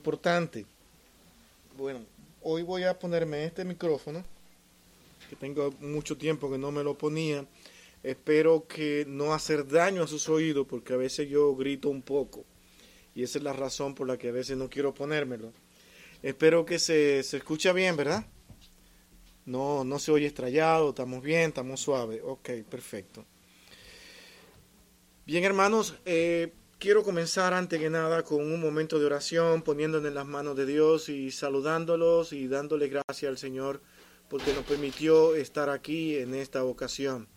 importante. Bueno, hoy voy a ponerme este micrófono, que tengo mucho tiempo que no me lo ponía. Espero que no hacer daño a sus oídos, porque a veces yo grito un poco. Y esa es la razón por la que a veces no quiero ponérmelo. Espero que se, se escucha bien, ¿verdad? No, no se oye estrellado, estamos bien, estamos suaves. Ok, perfecto. Bien, hermanos, eh, quiero comenzar antes que nada con un momento de oración, poniéndonos en las manos de Dios y saludándolos y dándole gracias al Señor porque nos permitió estar aquí en esta ocasión.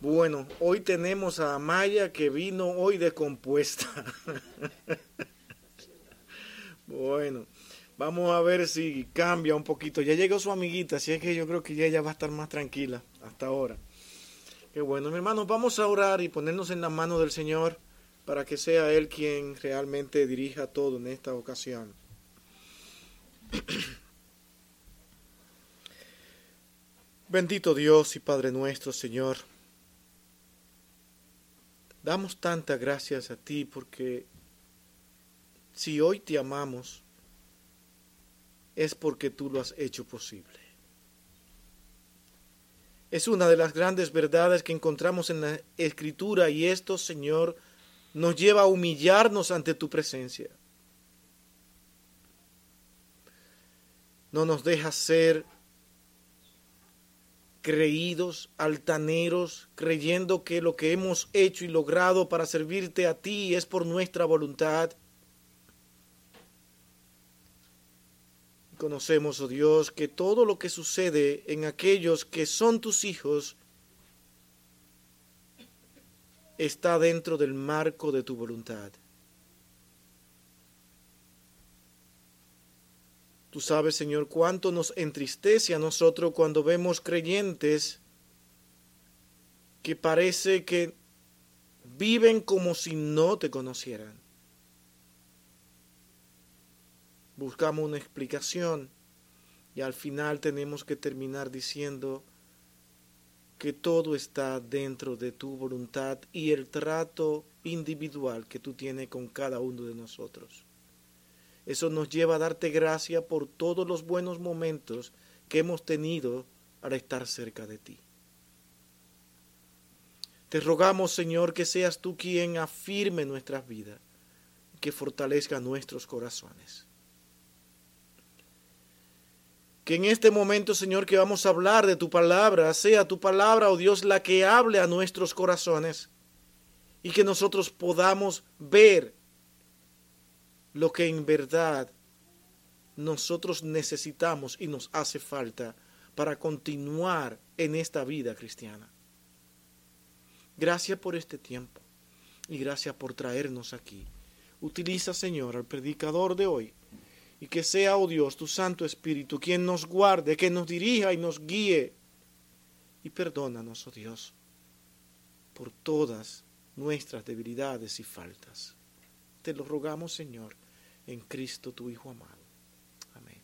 Bueno, hoy tenemos a Maya que vino hoy descompuesta. bueno, vamos a ver si cambia un poquito. Ya llegó su amiguita, así es que yo creo que ya ella va a estar más tranquila hasta ahora. Qué bueno, mi hermano, vamos a orar y ponernos en la mano del Señor para que sea Él quien realmente dirija todo en esta ocasión. Bendito Dios y Padre nuestro, Señor. Damos tantas gracias a ti porque si hoy te amamos es porque tú lo has hecho posible. Es una de las grandes verdades que encontramos en la Escritura y esto, Señor, nos lleva a humillarnos ante tu presencia. No nos dejas ser creídos, altaneros, creyendo que lo que hemos hecho y logrado para servirte a ti es por nuestra voluntad. Conocemos, oh Dios, que todo lo que sucede en aquellos que son tus hijos está dentro del marco de tu voluntad. Tú sabes, Señor, cuánto nos entristece a nosotros cuando vemos creyentes que parece que viven como si no te conocieran. Buscamos una explicación y al final tenemos que terminar diciendo, que todo está dentro de tu voluntad y el trato individual que tú tienes con cada uno de nosotros. Eso nos lleva a darte gracia por todos los buenos momentos que hemos tenido para estar cerca de ti. Te rogamos, Señor, que seas tú quien afirme nuestras vidas, que fortalezca nuestros corazones que en este momento, Señor, que vamos a hablar de tu palabra, sea tu palabra, oh Dios, la que hable a nuestros corazones y que nosotros podamos ver lo que en verdad nosotros necesitamos y nos hace falta para continuar en esta vida cristiana. Gracias por este tiempo y gracias por traernos aquí. Utiliza, Señor, al predicador de hoy y que sea, oh Dios, tu Santo Espíritu, quien nos guarde, que nos dirija y nos guíe. Y perdónanos, oh Dios, por todas nuestras debilidades y faltas. Te lo rogamos, Señor, en Cristo, tu Hijo amado. Amén.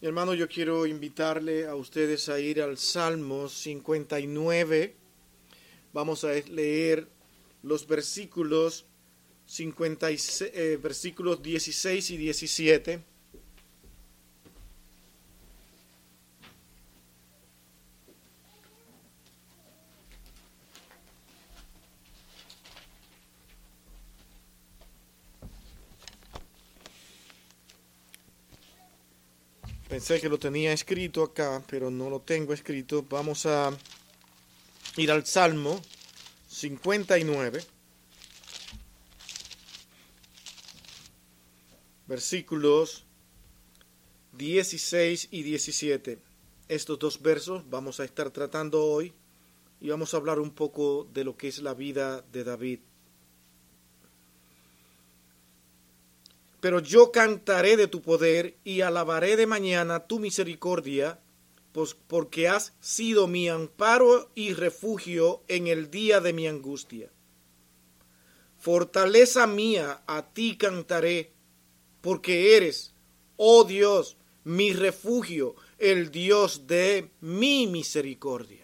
Mi hermano, yo quiero invitarle a ustedes a ir al Salmo 59. Vamos a leer los versículos 56, eh, versículos 16 y 17. Pensé que lo tenía escrito acá, pero no lo tengo escrito. Vamos a ir al Salmo 59. Versículos 16 y 17. Estos dos versos vamos a estar tratando hoy y vamos a hablar un poco de lo que es la vida de David. Pero yo cantaré de tu poder y alabaré de mañana tu misericordia, pues porque has sido mi amparo y refugio en el día de mi angustia. Fortaleza mía, a ti cantaré porque eres, oh Dios, mi refugio, el Dios de mi misericordia.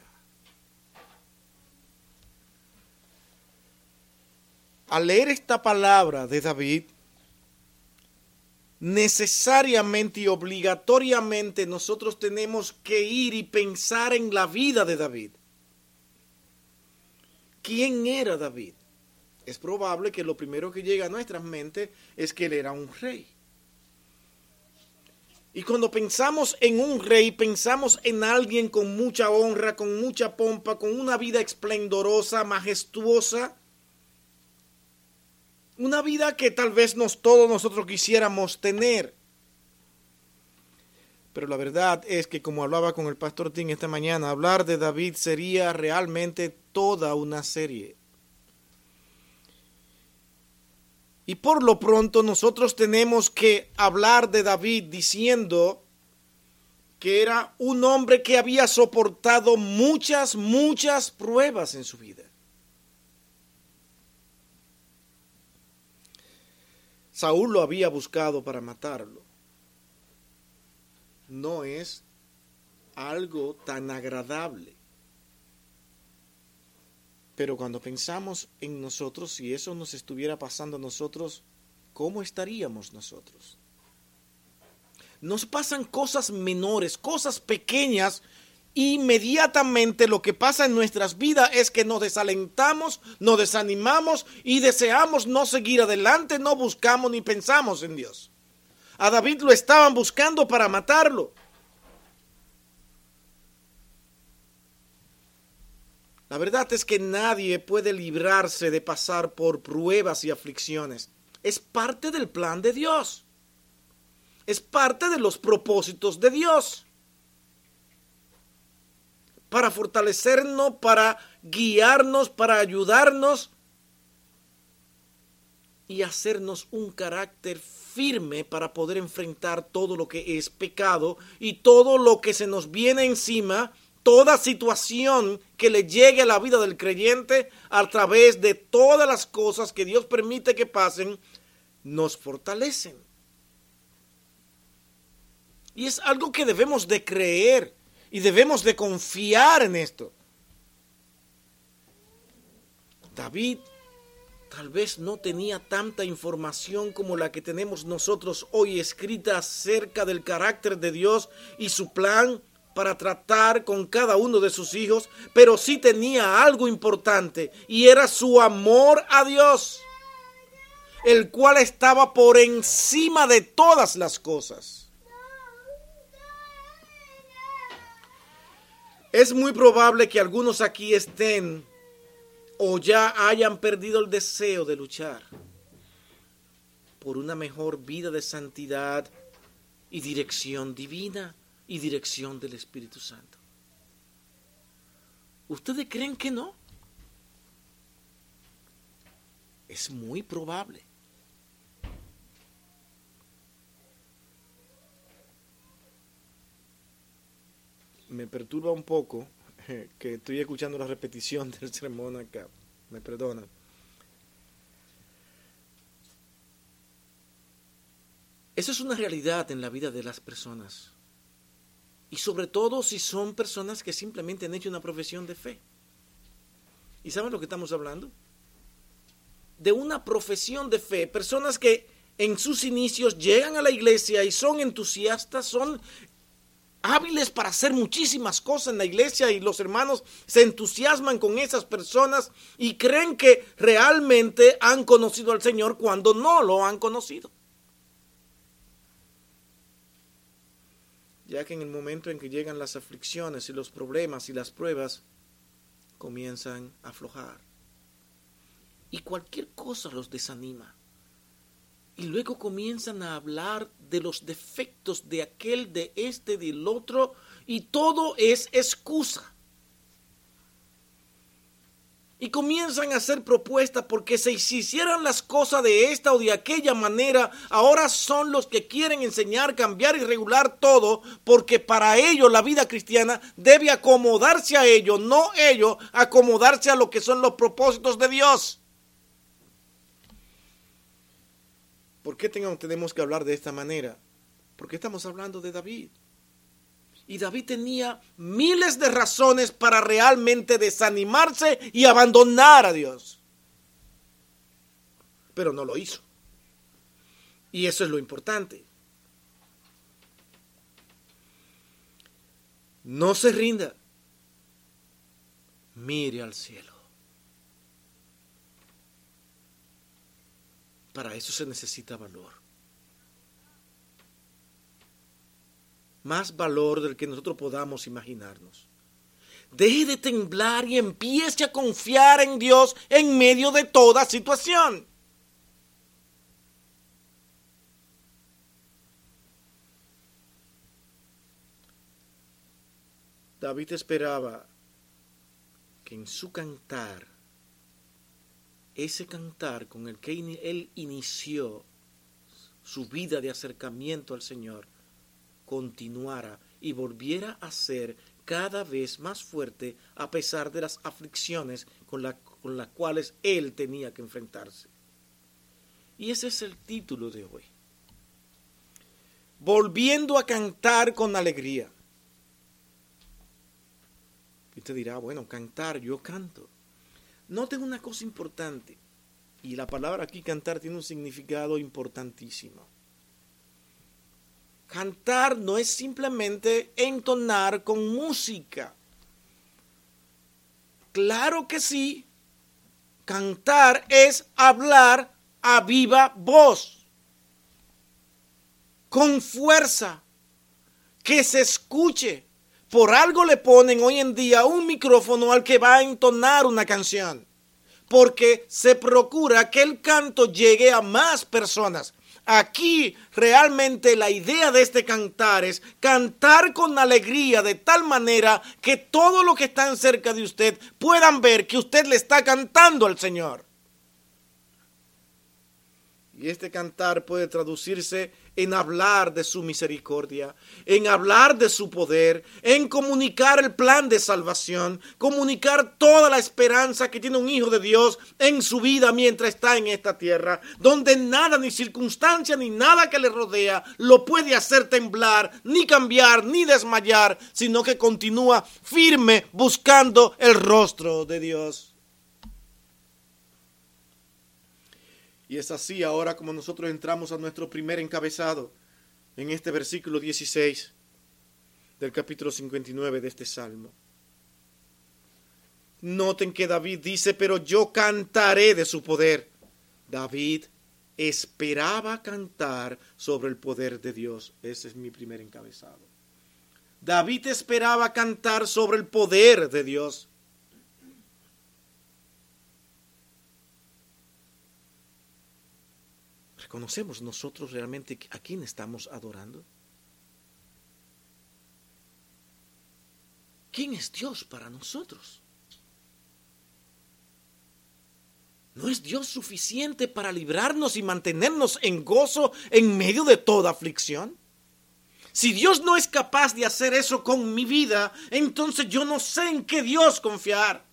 al leer esta palabra de David, necesariamente y obligatoriamente nosotros tenemos que ir y pensar en la vida de David. ¿Quién era David? Es probable que lo primero que llega a nuestras mentes es que él era un rey. Y cuando pensamos en un rey, pensamos en alguien con mucha honra, con mucha pompa, con una vida esplendorosa, majestuosa, una vida que tal vez nos, todos nosotros quisiéramos tener. Pero la verdad es que como hablaba con el pastor Tim esta mañana, hablar de David sería realmente toda una serie. Y por lo pronto nosotros tenemos que hablar de David diciendo que era un hombre que había soportado muchas, muchas pruebas en su vida. Saúl lo había buscado para matarlo. No es algo tan agradable. Pero cuando pensamos en nosotros, si eso nos estuviera pasando a nosotros, ¿cómo estaríamos nosotros? Nos pasan cosas menores, cosas pequeñas inmediatamente lo que pasa en nuestras vidas es que nos desalentamos, nos desanimamos y deseamos no seguir adelante, no buscamos ni pensamos en Dios. A David lo estaban buscando para matarlo. La verdad es que nadie puede librarse de pasar por pruebas y aflicciones. Es parte del plan de Dios. Es parte de los propósitos de Dios para fortalecernos, para guiarnos, para ayudarnos y hacernos un carácter firme para poder enfrentar todo lo que es pecado y todo lo que se nos viene encima, toda situación que le llegue a la vida del creyente a través de todas las cosas que Dios permite que pasen, nos fortalecen. Y es algo que debemos de creer y debemos de confiar en esto. David tal vez no tenía tanta información como la que tenemos nosotros hoy escrita acerca del carácter de Dios y su plan para tratar con cada uno de sus hijos, pero sí tenía algo importante y era su amor a Dios, el cual estaba por encima de todas las cosas. Es muy probable que algunos aquí estén o ya hayan perdido el deseo de luchar por una mejor vida de santidad y dirección divina y dirección del Espíritu Santo. ¿Ustedes creen que no? Es muy probable. me perturba un poco que estoy escuchando la repetición del sermón acá. Me perdonan. Eso es una realidad en la vida de las personas. Y sobre todo si son personas que simplemente han hecho una profesión de fe. ¿Y saben lo que estamos hablando? De una profesión de fe. Personas que en sus inicios llegan a la iglesia y son entusiastas, son hábiles para hacer muchísimas cosas en la iglesia y los hermanos se entusiasman con esas personas y creen que realmente han conocido al Señor cuando no lo han conocido. Ya que en el momento en que llegan las aflicciones y los problemas y las pruebas, comienzan a aflojar. Y cualquier cosa los desanima y luego comienzan a hablar de los defectos de aquel, de este, del otro, y todo es excusa. Y comienzan a hacer propuestas porque si hicieran las cosas de esta o de aquella manera, ahora son los que quieren enseñar, cambiar y regular todo, porque para ellos la vida cristiana debe acomodarse a ellos, no ellos acomodarse a lo que son los propósitos de Dios. ¿Por qué tenemos que hablar de esta manera? Porque estamos hablando de David. Y David tenía miles de razones para realmente desanimarse y abandonar a Dios. pero no lo hizo. Y eso es lo importante. No se rinda. Mire al cielo. Para eso se necesita valor. Más valor del que nosotros podamos imaginarnos. Deje de temblar y empiece a confiar en Dios en medio de toda situación. David esperaba que en su cantar ese cantar con el que él inició su vida de acercamiento al Señor continuara y volviera a ser cada vez más fuerte a pesar de las aflicciones con, con las cuales él tenía que enfrentarse. Y ese es el título de hoy. Volviendo a cantar con alegría. Y usted dirá, bueno, cantar, yo canto. Noten una cosa importante, y la palabra aquí cantar tiene un significado importantísimo. Cantar no es simplemente entonar con música. Claro que sí. Cantar es hablar a viva voz, con fuerza, que se escuche, por algo le ponen hoy en día un micrófono al que va a entonar una canción. Porque se procura que el canto llegue a más personas. Aquí realmente la idea de este cantar es cantar con alegría de tal manera que todos los que están cerca de usted puedan ver que usted le está cantando al Señor. Y este cantar puede traducirse en hablar de su misericordia, en hablar de su poder, en comunicar el plan de salvación, comunicar toda la esperanza que tiene un hijo de Dios en su vida mientras está en esta tierra, donde nada, ni circunstancia, ni nada que le rodea lo puede hacer temblar, ni cambiar, ni desmayar, sino que continúa firme buscando el rostro de Dios. Y es así ahora como nosotros entramos a nuestro primer encabezado en este versículo 16 del capítulo 59 de este salmo. Noten que David dice, pero yo cantaré de su poder. David esperaba cantar sobre el poder de Dios. Ese es mi primer encabezado. David esperaba cantar sobre el poder de Dios. ¿Reconocemos nosotros realmente a quién estamos adorando? ¿Quién es Dios para nosotros? ¿No es Dios suficiente para librarnos y mantenernos en gozo en medio de toda aflicción? Si Dios no es capaz de hacer eso con mi vida, entonces yo no sé en qué Dios confiar.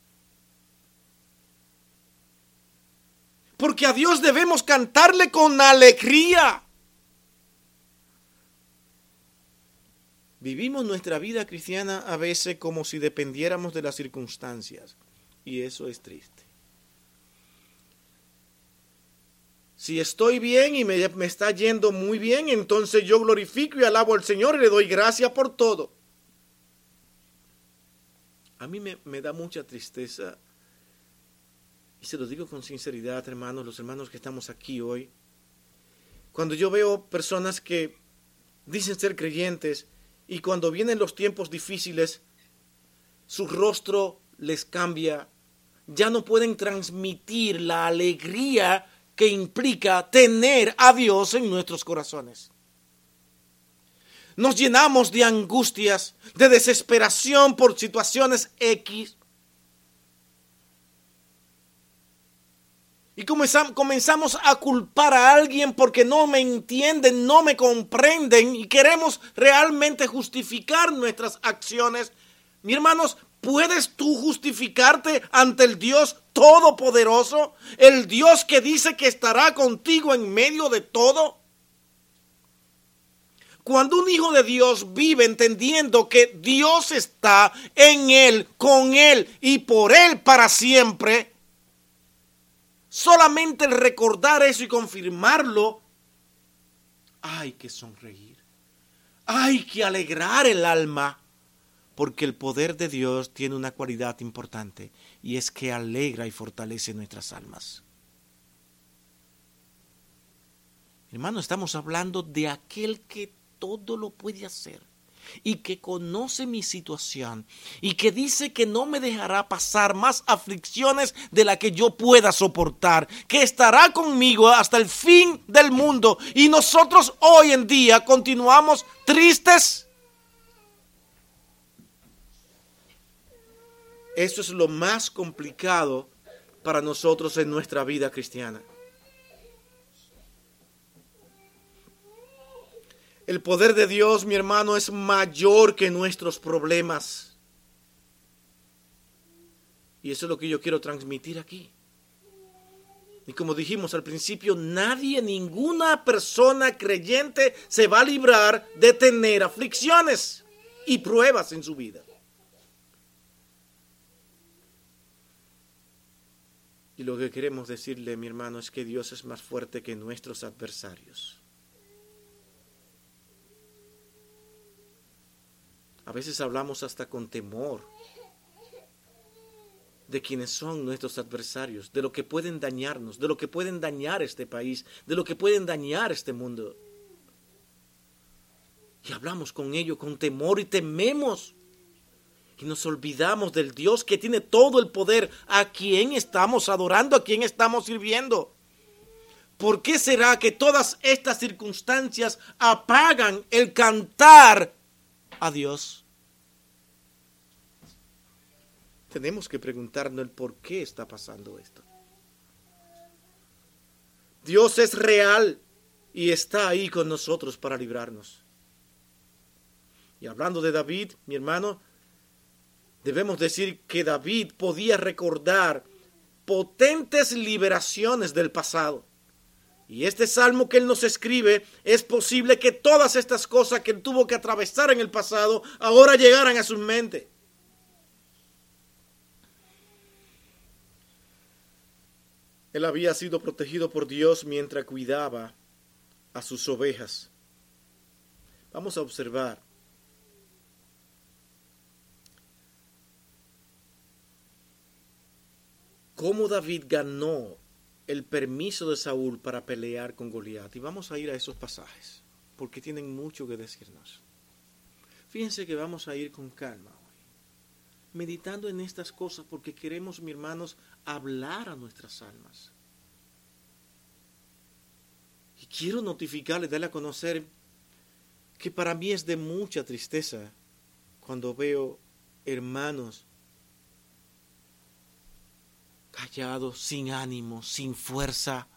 Porque a Dios debemos cantarle con alegría. Vivimos nuestra vida cristiana a veces como si dependiéramos de las circunstancias. Y eso es triste. Si estoy bien y me, está yendo muy bien, entonces yo glorifico y alabo al Señor y le doy gracias por todo. A mí me, me da mucha tristeza y se lo digo con sinceridad, hermanos, los hermanos que estamos aquí hoy, cuando yo veo personas que dicen ser creyentes y cuando vienen los tiempos difíciles, su rostro les cambia, ya no pueden transmitir la alegría que implica tener a Dios en nuestros corazones. Nos llenamos de angustias, de desesperación por situaciones X, Y comenzamos a culpar a alguien porque no me entienden, no me comprenden y queremos realmente justificar nuestras acciones. Mi hermanos, ¿puedes tú justificarte ante el Dios Todopoderoso? El Dios que dice que estará contigo en medio de todo. Cuando un hijo de Dios vive entendiendo que Dios está en él, con él y por él para siempre, solamente el recordar eso y confirmarlo, hay que sonreír. Hay que alegrar el alma, porque el poder de Dios tiene una cualidad importante y es que alegra y fortalece nuestras almas. Hermano, estamos hablando de aquel que todo lo puede hacer y que conoce mi situación y que dice que no me dejará pasar más aflicciones de la que yo pueda soportar, que estará conmigo hasta el fin del mundo y nosotros hoy en día continuamos tristes. Eso es lo más complicado para nosotros en nuestra vida cristiana. El poder de Dios, mi hermano, es mayor que nuestros problemas. Y eso es lo que yo quiero transmitir aquí. Y como dijimos al principio, nadie, ninguna persona creyente se va a librar de tener aflicciones y pruebas en su vida. Y lo que queremos decirle, mi hermano, es que Dios es más fuerte que nuestros adversarios. A veces hablamos hasta con temor de quienes son nuestros adversarios, de lo que pueden dañarnos, de lo que pueden dañar este país, de lo que pueden dañar este mundo. Y hablamos con ellos con temor y tememos. Y nos olvidamos del Dios que tiene todo el poder, a quien estamos adorando, a quien estamos sirviendo. ¿Por qué será que todas estas circunstancias apagan el cantar a Dios. Tenemos que preguntarnos el por qué está pasando esto. Dios es real y está ahí con nosotros para librarnos. Y hablando de David, mi hermano, debemos decir que David podía recordar potentes liberaciones del pasado. Y este salmo que él nos escribe, es posible que todas estas cosas que él tuvo que atravesar en el pasado ahora llegaran a su mente. Él había sido protegido por Dios mientras cuidaba a sus ovejas. Vamos a observar. cómo David ganó el permiso de Saúl para pelear con Goliat. Y vamos a ir a esos pasajes, porque tienen mucho que decirnos. Fíjense que vamos a ir con calma hoy, meditando en estas cosas, porque queremos, mis hermanos, hablar a nuestras almas. Y quiero notificarles, darle a conocer que para mí es de mucha tristeza cuando veo hermanos callado, sin ánimo, sin fuerza,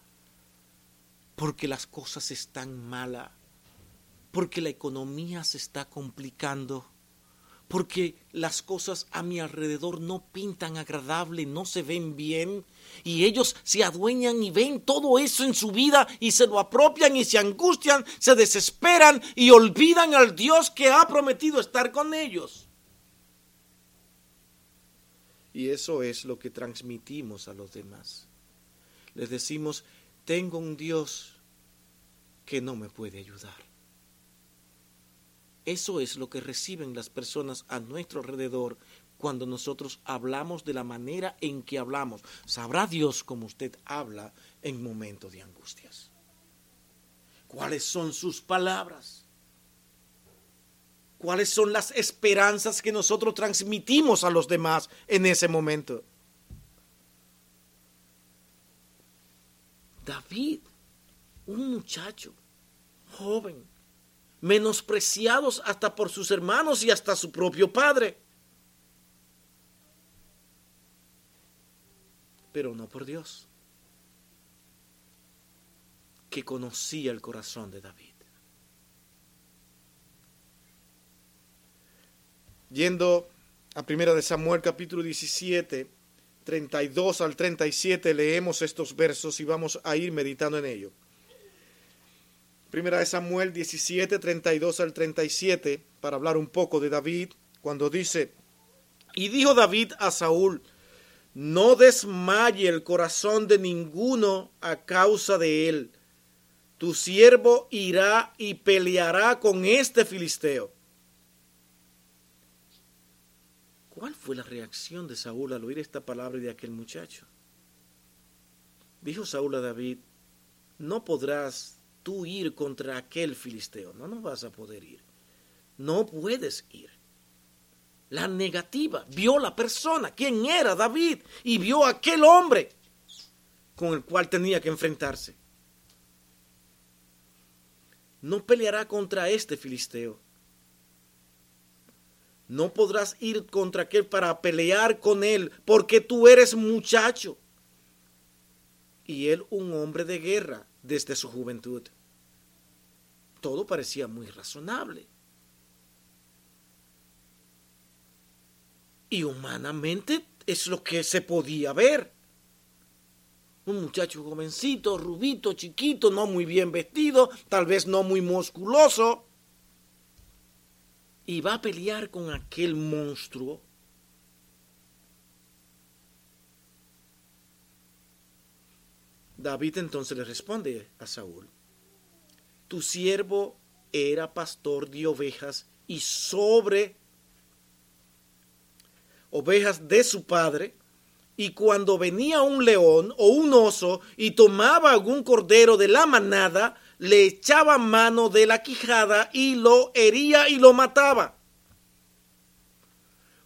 porque las cosas están malas, porque la economía se está complicando, porque las cosas a mi alrededor no pintan agradable, no se ven bien, y ellos se adueñan y ven todo eso en su vida y se lo apropian y se angustian, se desesperan y olvidan al Dios que ha prometido estar con ellos. Y eso es lo que transmitimos a los demás. Les decimos, tengo un Dios que no me puede ayudar. Eso es lo que reciben las personas a nuestro alrededor cuando nosotros hablamos de la manera en que hablamos. Sabrá Dios cómo usted habla en momentos de angustias. ¿Cuáles son sus palabras? Cuáles son las esperanzas que nosotros transmitimos a los demás en ese momento. David, un muchacho joven, menospreciados hasta por sus hermanos y hasta su propio padre, pero no por Dios, que conocía el corazón de David. Yendo a Primera de Samuel capítulo 17, 32 al 37, leemos estos versos y vamos a ir meditando en ello. Primera de Samuel 17, 32 al 37, para hablar un poco de David, cuando dice, y dijo David a Saúl, no desmaye el corazón de ninguno a causa de él. Tu siervo irá y peleará con este filisteo. ¿Cuál fue la reacción de Saúl al oír esta palabra de aquel muchacho? Dijo Saúl a David, no podrás tú ir contra aquel filisteo, no, no vas a poder ir, no puedes ir. La negativa, vio la persona, quién era David, y vio a aquel hombre con el cual tenía que enfrentarse. No peleará contra este filisteo, no podrás ir contra aquel para pelear con él, porque tú eres muchacho. Y él un hombre de guerra desde su juventud. Todo parecía muy razonable. Y humanamente es lo que se podía ver. Un muchacho jovencito, rubito, chiquito, no muy bien vestido, tal vez no muy musculoso y va a pelear con aquel monstruo. David entonces le responde a Saúl, tu siervo era pastor de ovejas y sobre ovejas de su padre, y cuando venía un león o un oso y tomaba algún cordero de la manada, le echaba mano de la quijada y lo hería y lo mataba.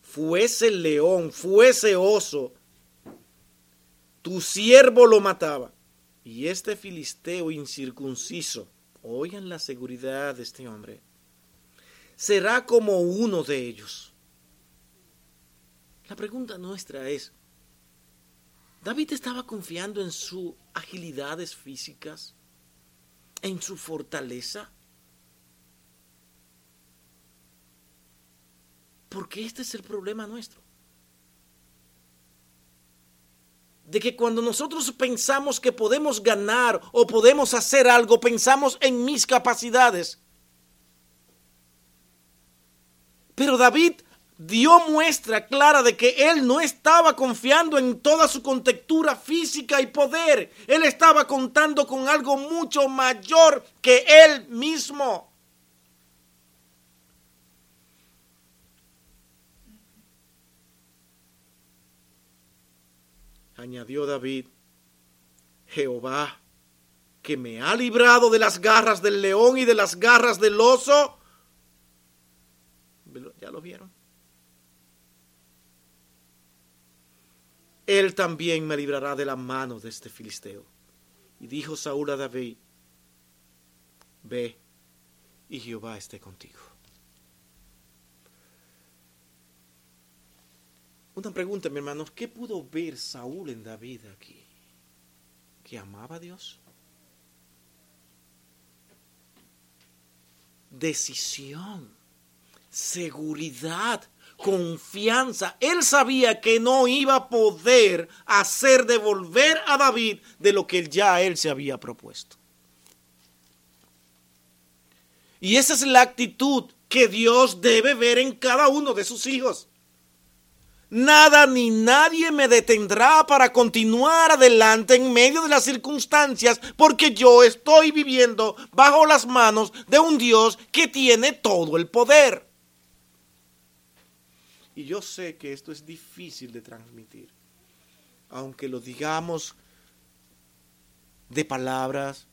Fuese león, fuese oso, tu siervo lo mataba. Y este filisteo incircunciso, oigan la seguridad de este hombre, será como uno de ellos. La pregunta nuestra es, ¿David estaba confiando en sus agilidades físicas? En su fortaleza. Porque este es el problema nuestro. De que cuando nosotros pensamos que podemos ganar o podemos hacer algo, pensamos en mis capacidades. Pero David dio muestra clara de que él no estaba confiando en toda su contextura física y poder. Él estaba contando con algo mucho mayor que él mismo. Añadió David, Jehová, que me ha librado de las garras del león y de las garras del oso. ¿Ya lo vieron? Él también me librará de la mano de este filisteo. Y dijo Saúl a David, ve y Jehová esté contigo. Una pregunta, mi hermano, ¿qué pudo ver Saúl en David aquí? ¿Que amaba a Dios? Decisión, seguridad, confianza. Él sabía que no iba a poder hacer devolver a David de lo que ya él se había propuesto. Y esa es la actitud que Dios debe ver en cada uno de sus hijos. Nada ni nadie me detendrá para continuar adelante en medio de las circunstancias porque yo estoy viviendo bajo las manos de un Dios que tiene todo el poder. Y yo sé que esto es difícil de transmitir, aunque lo digamos de palabras,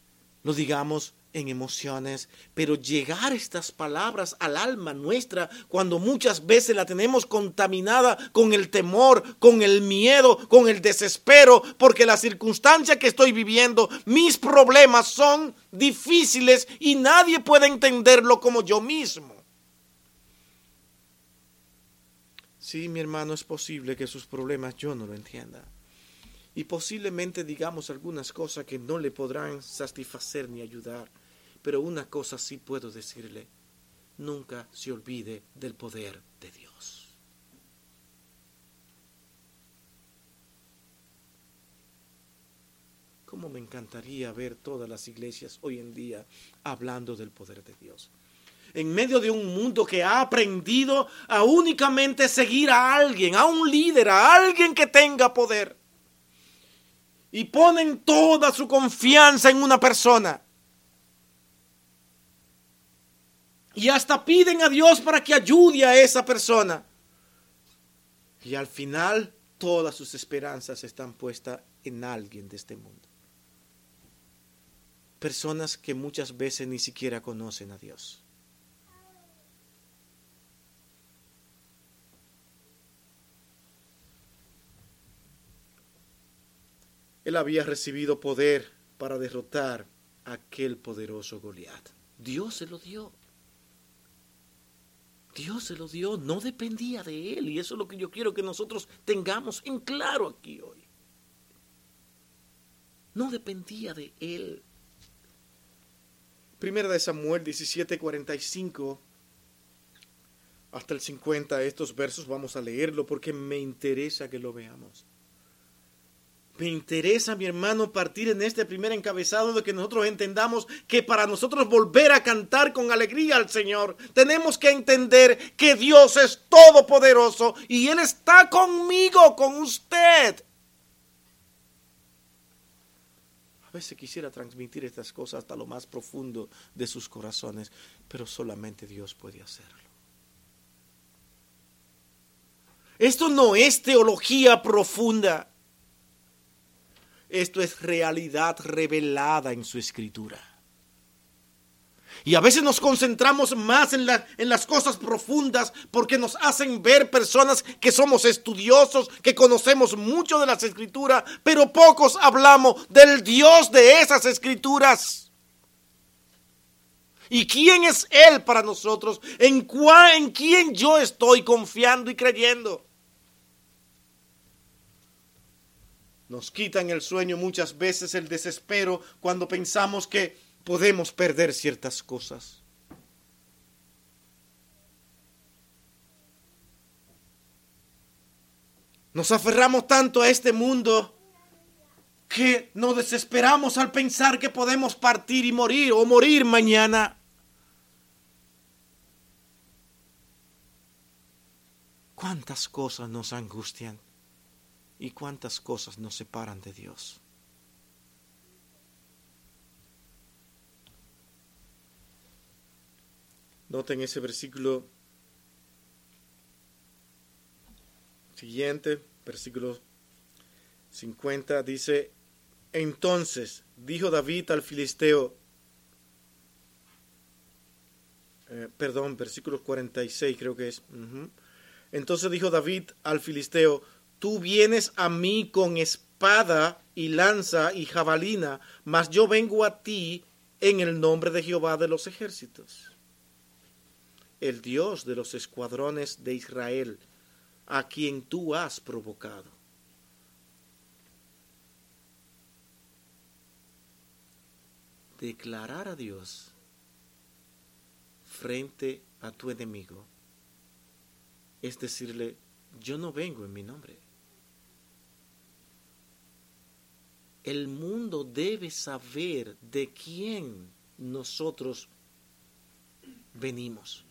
lo digamos en emociones, pero llegar estas palabras al alma nuestra cuando muchas veces la tenemos contaminada con el temor, con el miedo, con el desespero, porque la circunstancia que estoy viviendo, mis problemas son difíciles y nadie puede entenderlo como yo mismo. Sí, mi hermano, es posible que sus problemas yo no lo entienda. Y posiblemente digamos algunas cosas que no le podrán satisfacer ni ayudar. Pero una cosa sí puedo decirle. Nunca se olvide del poder de Dios. Cómo me encantaría ver todas las iglesias hoy en día hablando del poder de Dios. En medio de un mundo que ha aprendido a únicamente seguir a alguien, a un líder, a alguien que tenga poder. Y ponen toda su confianza en una persona. Y hasta piden a Dios para que ayude a esa persona. Y al final todas sus esperanzas están puestas en alguien de este mundo. Personas que muchas veces ni siquiera conocen a Dios. Él había recibido poder para derrotar a aquel poderoso Goliat. Dios se lo dio. Dios se lo dio, no dependía de él. Y eso es lo que yo quiero que nosotros tengamos en claro aquí hoy. No dependía de él. Primera de Samuel 17:45 hasta el 50, estos versos vamos a leerlo porque me interesa que lo veamos. Me interesa, mi hermano, partir en este primer encabezado de que nosotros entendamos que para nosotros volver a cantar con alegría al Señor, tenemos que entender que Dios es todopoderoso y Él está conmigo, con usted. A veces quisiera transmitir estas cosas hasta lo más profundo de sus corazones, pero solamente Dios puede hacerlo. Esto no es teología profunda. Esto es realidad revelada en su escritura. Y a veces nos concentramos más en, en, las cosas profundas porque nos hacen ver personas que somos estudiosos, que conocemos mucho de las escrituras, pero pocos hablamos del Dios de esas escrituras. ¿Y quién es Él para nosotros? ¿En, ¿En quién yo estoy confiando y creyendo? Nos quitan el sueño muchas veces, el desespero, cuando pensamos que podemos perder ciertas cosas. Nos aferramos tanto a este mundo que nos desesperamos al pensar que podemos partir y morir o morir mañana. ¿Cuántas cosas nos angustian? Y cuántas cosas nos separan de Dios. Noten ese versículo siguiente, versículo 50, dice, entonces dijo David al filisteo, eh, perdón, versículo 46 creo que es, entonces dijo David al filisteo, tú vienes a mí con espada y lanza y jabalina, mas yo vengo a ti en el nombre de Jehová de los ejércitos, el Dios de los escuadrones de Israel, a quien tú has provocado. Declarar a Dios frente a tu enemigo es decirle, yo no vengo en mi nombre. El mundo debe saber de quién nosotros venimos.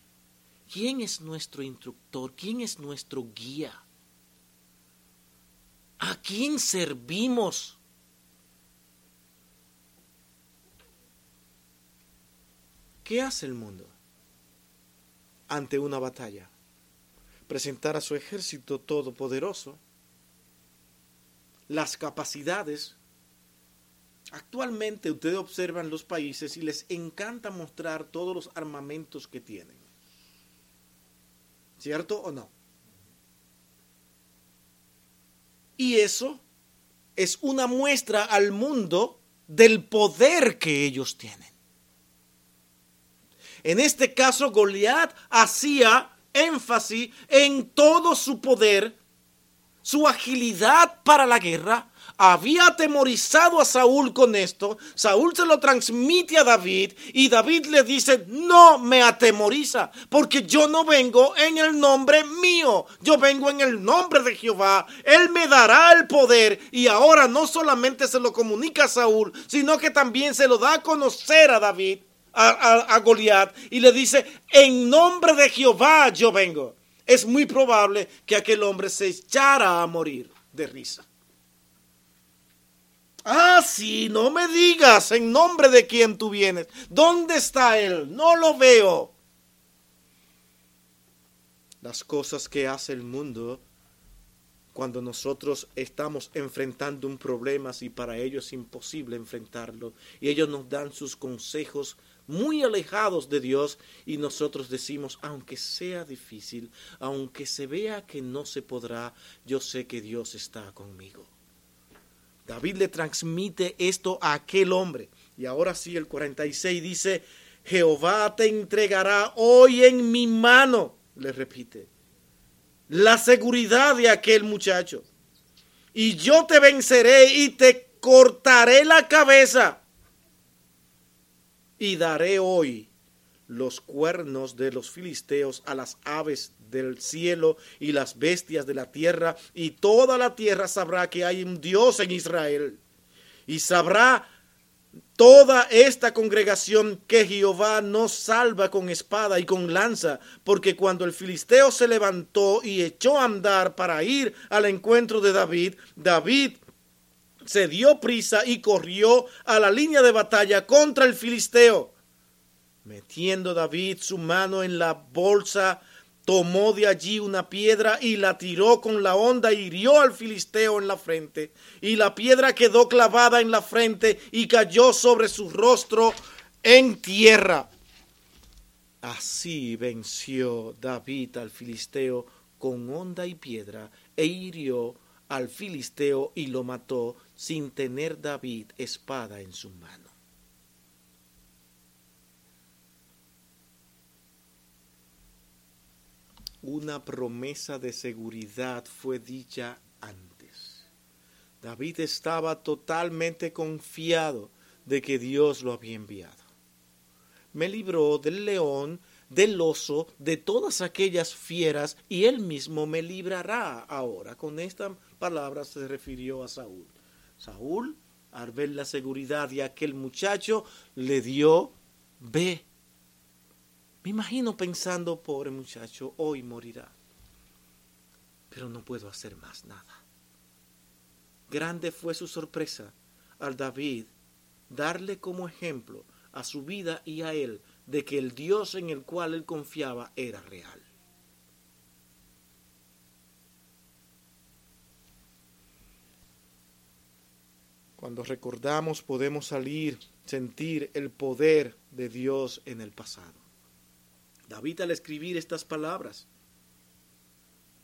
¿Quién es nuestro instructor? ¿Quién es nuestro guía? ¿A quién servimos? ¿Qué hace el mundo ante una batalla? Presentar a su ejército todopoderoso las capacidades Actualmente ustedes observan los países y les encanta mostrar todos los armamentos que tienen. ¿Cierto o no? Y eso es una muestra al mundo del poder que ellos tienen. En este caso, Goliat hacía énfasis en todo su poder, su agilidad para la guerra, había atemorizado a Saúl con esto, Saúl se lo transmite a David y David le dice, no me atemoriza, porque yo no vengo en el nombre mío, yo vengo en el nombre de Jehová, Él me dará el poder. Y ahora no solamente se lo comunica a Saúl, sino que también se lo da a conocer a David a, a Goliat y le dice, en nombre de Jehová yo vengo, es muy probable que aquel hombre se echara a morir de risa. Ah, sí, no me digas en nombre de quién tú vienes. ¿Dónde está él? No lo veo. Las cosas que hace el mundo cuando nosotros estamos enfrentando un problema y para ellos es imposible enfrentarlo. Y ellos nos dan sus consejos muy alejados de Dios y nosotros decimos, aunque sea difícil, aunque se vea que no se podrá, yo sé que Dios está conmigo. David le transmite esto a aquel hombre. Y ahora sí, el 46 dice, Jehová te entregará hoy en mi mano, le repite, la seguridad de aquel muchacho. Y yo te venceré y te cortaré la cabeza. Y daré hoy los cuernos de los filisteos a las aves del cielo y las bestias de la tierra, y toda la tierra sabrá que hay un Dios en Israel. Y sabrá toda esta congregación que Jehová no salva con espada y con lanza, porque cuando el filisteo se levantó y echó a andar para ir al encuentro de David, David se dio prisa y corrió a la línea de batalla contra el filisteo. Metiendo David su mano en la bolsa tomó de allí una piedra y la tiró con la honda y hirió al filisteo en la frente. Y la piedra quedó clavada en la frente y cayó sobre su rostro en tierra. Así venció David al filisteo con honda y piedra e hirió al filisteo y lo mató sin tener David espada en su mano. Una promesa de seguridad fue dicha antes. David estaba totalmente confiado de que Dios lo había enviado. Me libró del león, del oso, de todas aquellas fieras, y él mismo me librará ahora. Con esta palabra se refirió a Saúl. Saúl, al ver la seguridad de aquel muchacho, le dio, ve, me imagino pensando, pobre muchacho, hoy morirá. Pero no puedo hacer más nada. Grande fue su sorpresa al David darle como ejemplo a su vida y a él de que el Dios en el cual él confiaba era real. Cuando recordamos podemos salir, sentir el poder de Dios en el pasado. David al escribir estas palabras,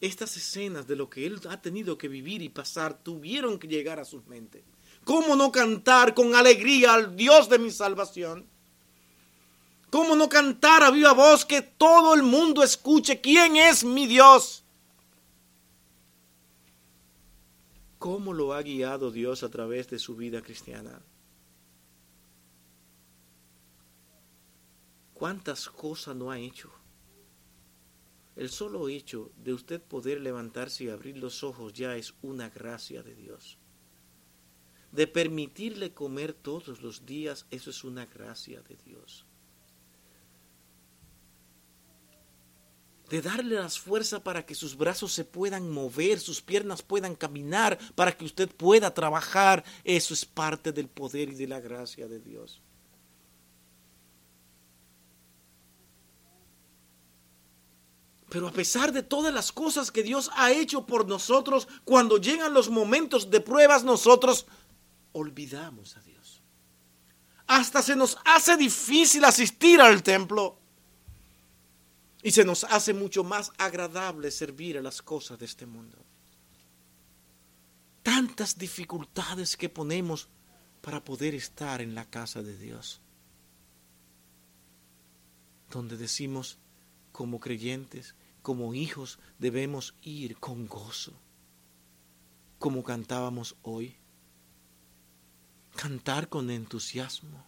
estas escenas de lo que él ha tenido que vivir y pasar tuvieron que llegar a sus mentes. ¿Cómo no cantar con alegría al Dios de mi salvación? ¿Cómo no cantar a viva voz que todo el mundo escuche quién es mi Dios? ¿Cómo lo ha guiado Dios a través de su vida cristiana? ¿Cuántas cosas no ha hecho? El solo hecho de usted poder levantarse y abrir los ojos ya es una gracia de Dios. De permitirle comer todos los días, eso es una gracia de Dios. de darle las fuerzas para que sus brazos se puedan mover, sus piernas puedan caminar, para que usted pueda trabajar. Eso es parte del poder y de la gracia de Dios. Pero a pesar de todas las cosas que Dios ha hecho por nosotros, cuando llegan los momentos de pruebas, nosotros olvidamos a Dios. Hasta se nos hace difícil asistir al templo. Y se nos hace mucho más agradable servir a las cosas de este mundo. Tantas dificultades que ponemos para poder estar en la casa de Dios. Donde decimos, como creyentes, como hijos debemos ir con gozo, como cantábamos hoy. Cantar con entusiasmo.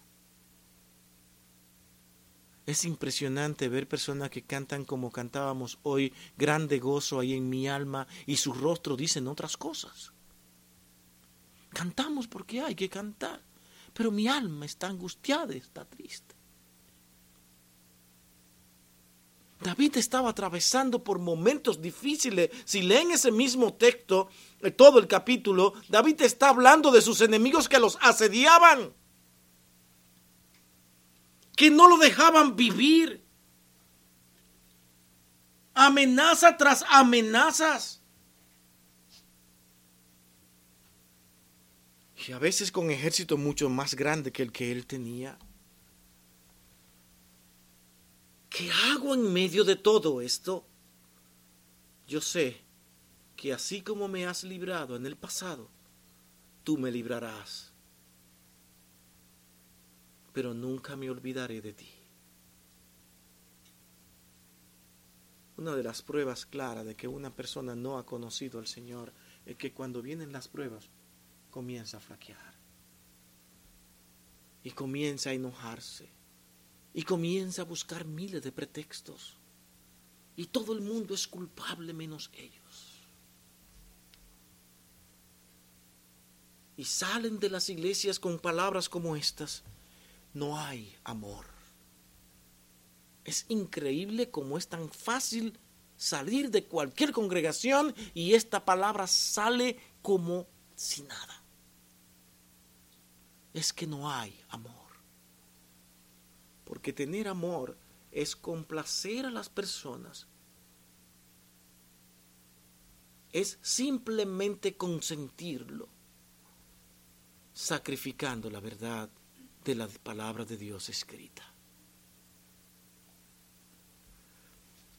Es impresionante ver personas que cantan como cantábamos hoy, grande gozo ahí en mi alma y su rostro dicen otras cosas. Cantamos porque hay que cantar, pero mi alma está angustiada, está triste. David estaba atravesando por momentos difíciles. Si leen ese mismo texto, eh, todo el capítulo, David está hablando de sus enemigos que los asediaban, que no lo dejaban vivir. Amenaza tras amenazas. Y a veces con ejército mucho más grande que el que él tenía. ¿Qué hago en medio de todo esto? Yo sé que así como me has librado en el pasado, tú me librarás. Pero nunca me olvidaré de ti. Una de las pruebas claras de que una persona no ha conocido al Señor es que cuando vienen las pruebas comienza a flaquear. Y comienza a enojarse. Y comienza a buscar miles de pretextos. Y todo el mundo es culpable menos ellos. Y salen de las iglesias con palabras como estas. No hay amor. Es increíble cómo es tan fácil salir de cualquier congregación y esta palabra sale como si nada es que no hay amor. Porque tener amor es complacer a las personas. Es simplemente consentirlo, sacrificando la verdad de la palabra de Dios escrita.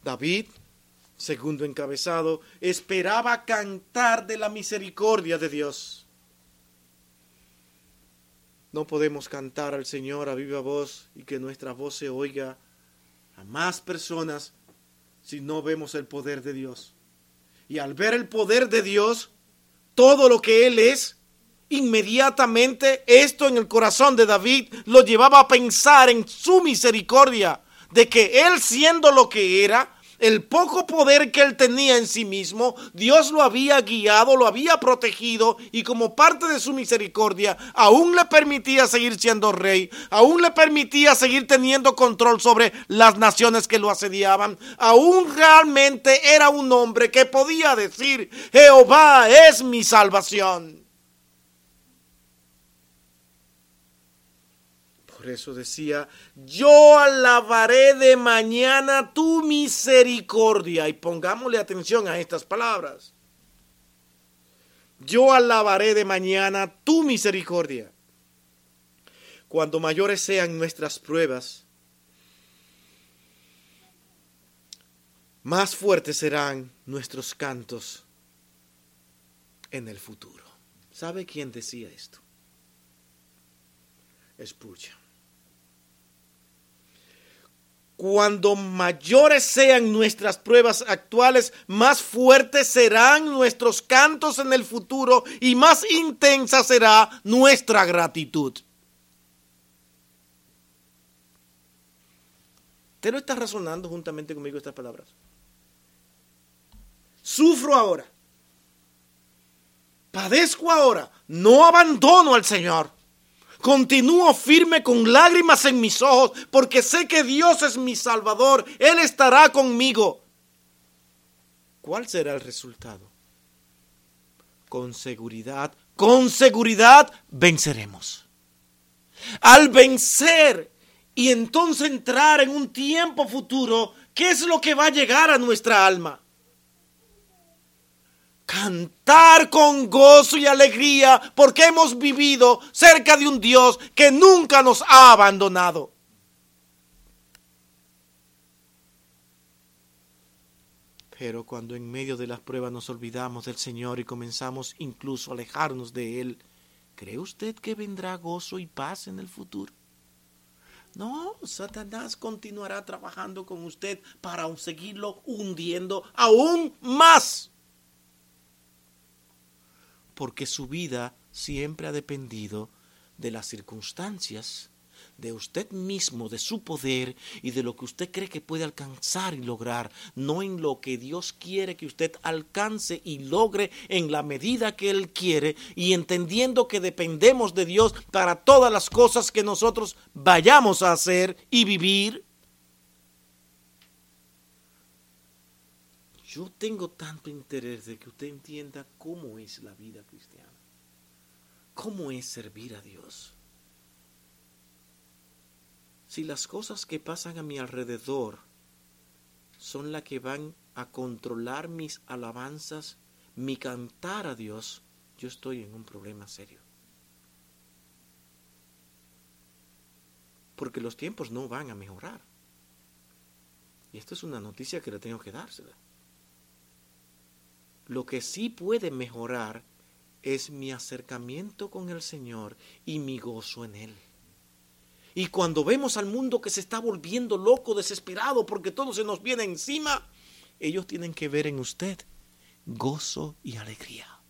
David, segundo encabezado, esperaba cantar de la misericordia de Dios. No podemos cantar al Señor a viva voz y que nuestra voz se oiga a más personas si no vemos el poder de Dios. Y al ver el poder de Dios, todo lo que Él es, inmediatamente esto en el corazón de David lo llevaba a pensar en su misericordia, de que Él siendo lo que era, el poco poder que él tenía en sí mismo, Dios lo había guiado, lo había protegido y como parte de su misericordia aún le permitía seguir siendo rey, aún le permitía seguir teniendo control sobre las naciones que lo asediaban, aún realmente era un hombre que podía decir, Jehová es mi salvación. Por eso decía, yo alabaré de mañana tu misericordia. Y pongámosle atención a estas palabras. Yo alabaré de mañana tu misericordia. Cuando mayores sean nuestras pruebas, más fuertes serán nuestros cantos en el futuro. ¿Sabe quién decía esto? Escucha cuando mayores sean nuestras pruebas actuales, más fuertes serán nuestros cantos en el futuro y más intensa será nuestra gratitud. ¿Usted no está razonando juntamente conmigo estas palabras? Sufro ahora. Padezco ahora. No abandono al Señor. Continúo firme con lágrimas en mis ojos porque sé que Dios es mi Salvador. Él estará conmigo. ¿Cuál será el resultado? Con seguridad, con seguridad venceremos. Al vencer y entonces entrar en un tiempo futuro, ¿qué es lo que va a llegar a nuestra alma? Cantar con gozo y alegría porque hemos vivido cerca de un Dios que nunca nos ha abandonado. Pero cuando en medio de las pruebas nos olvidamos del Señor y comenzamos incluso a alejarnos de Él, ¿cree usted que vendrá gozo y paz en el futuro? No, Satanás continuará trabajando con usted para seguirlo hundiendo aún más porque su vida siempre ha dependido de las circunstancias, de usted mismo, de su poder y de lo que usted cree que puede alcanzar y lograr, no en lo que Dios quiere que usted alcance y logre en la medida que Él quiere y entendiendo que dependemos de Dios para todas las cosas que nosotros vayamos a hacer y vivir. Yo tengo tanto interés de que usted entienda cómo es la vida cristiana, cómo es servir a Dios. Si las cosas que pasan a mi alrededor son las que van a controlar mis alabanzas, mi cantar a Dios, yo estoy en un problema serio. Porque los tiempos no van a mejorar. Y esto es una noticia que le tengo que dársela. Lo que sí puede mejorar es mi acercamiento con el Señor y mi gozo en Él. Y cuando vemos al mundo que se está volviendo loco, desesperado, porque todo se nos viene encima, ellos tienen que ver en usted gozo y alegría.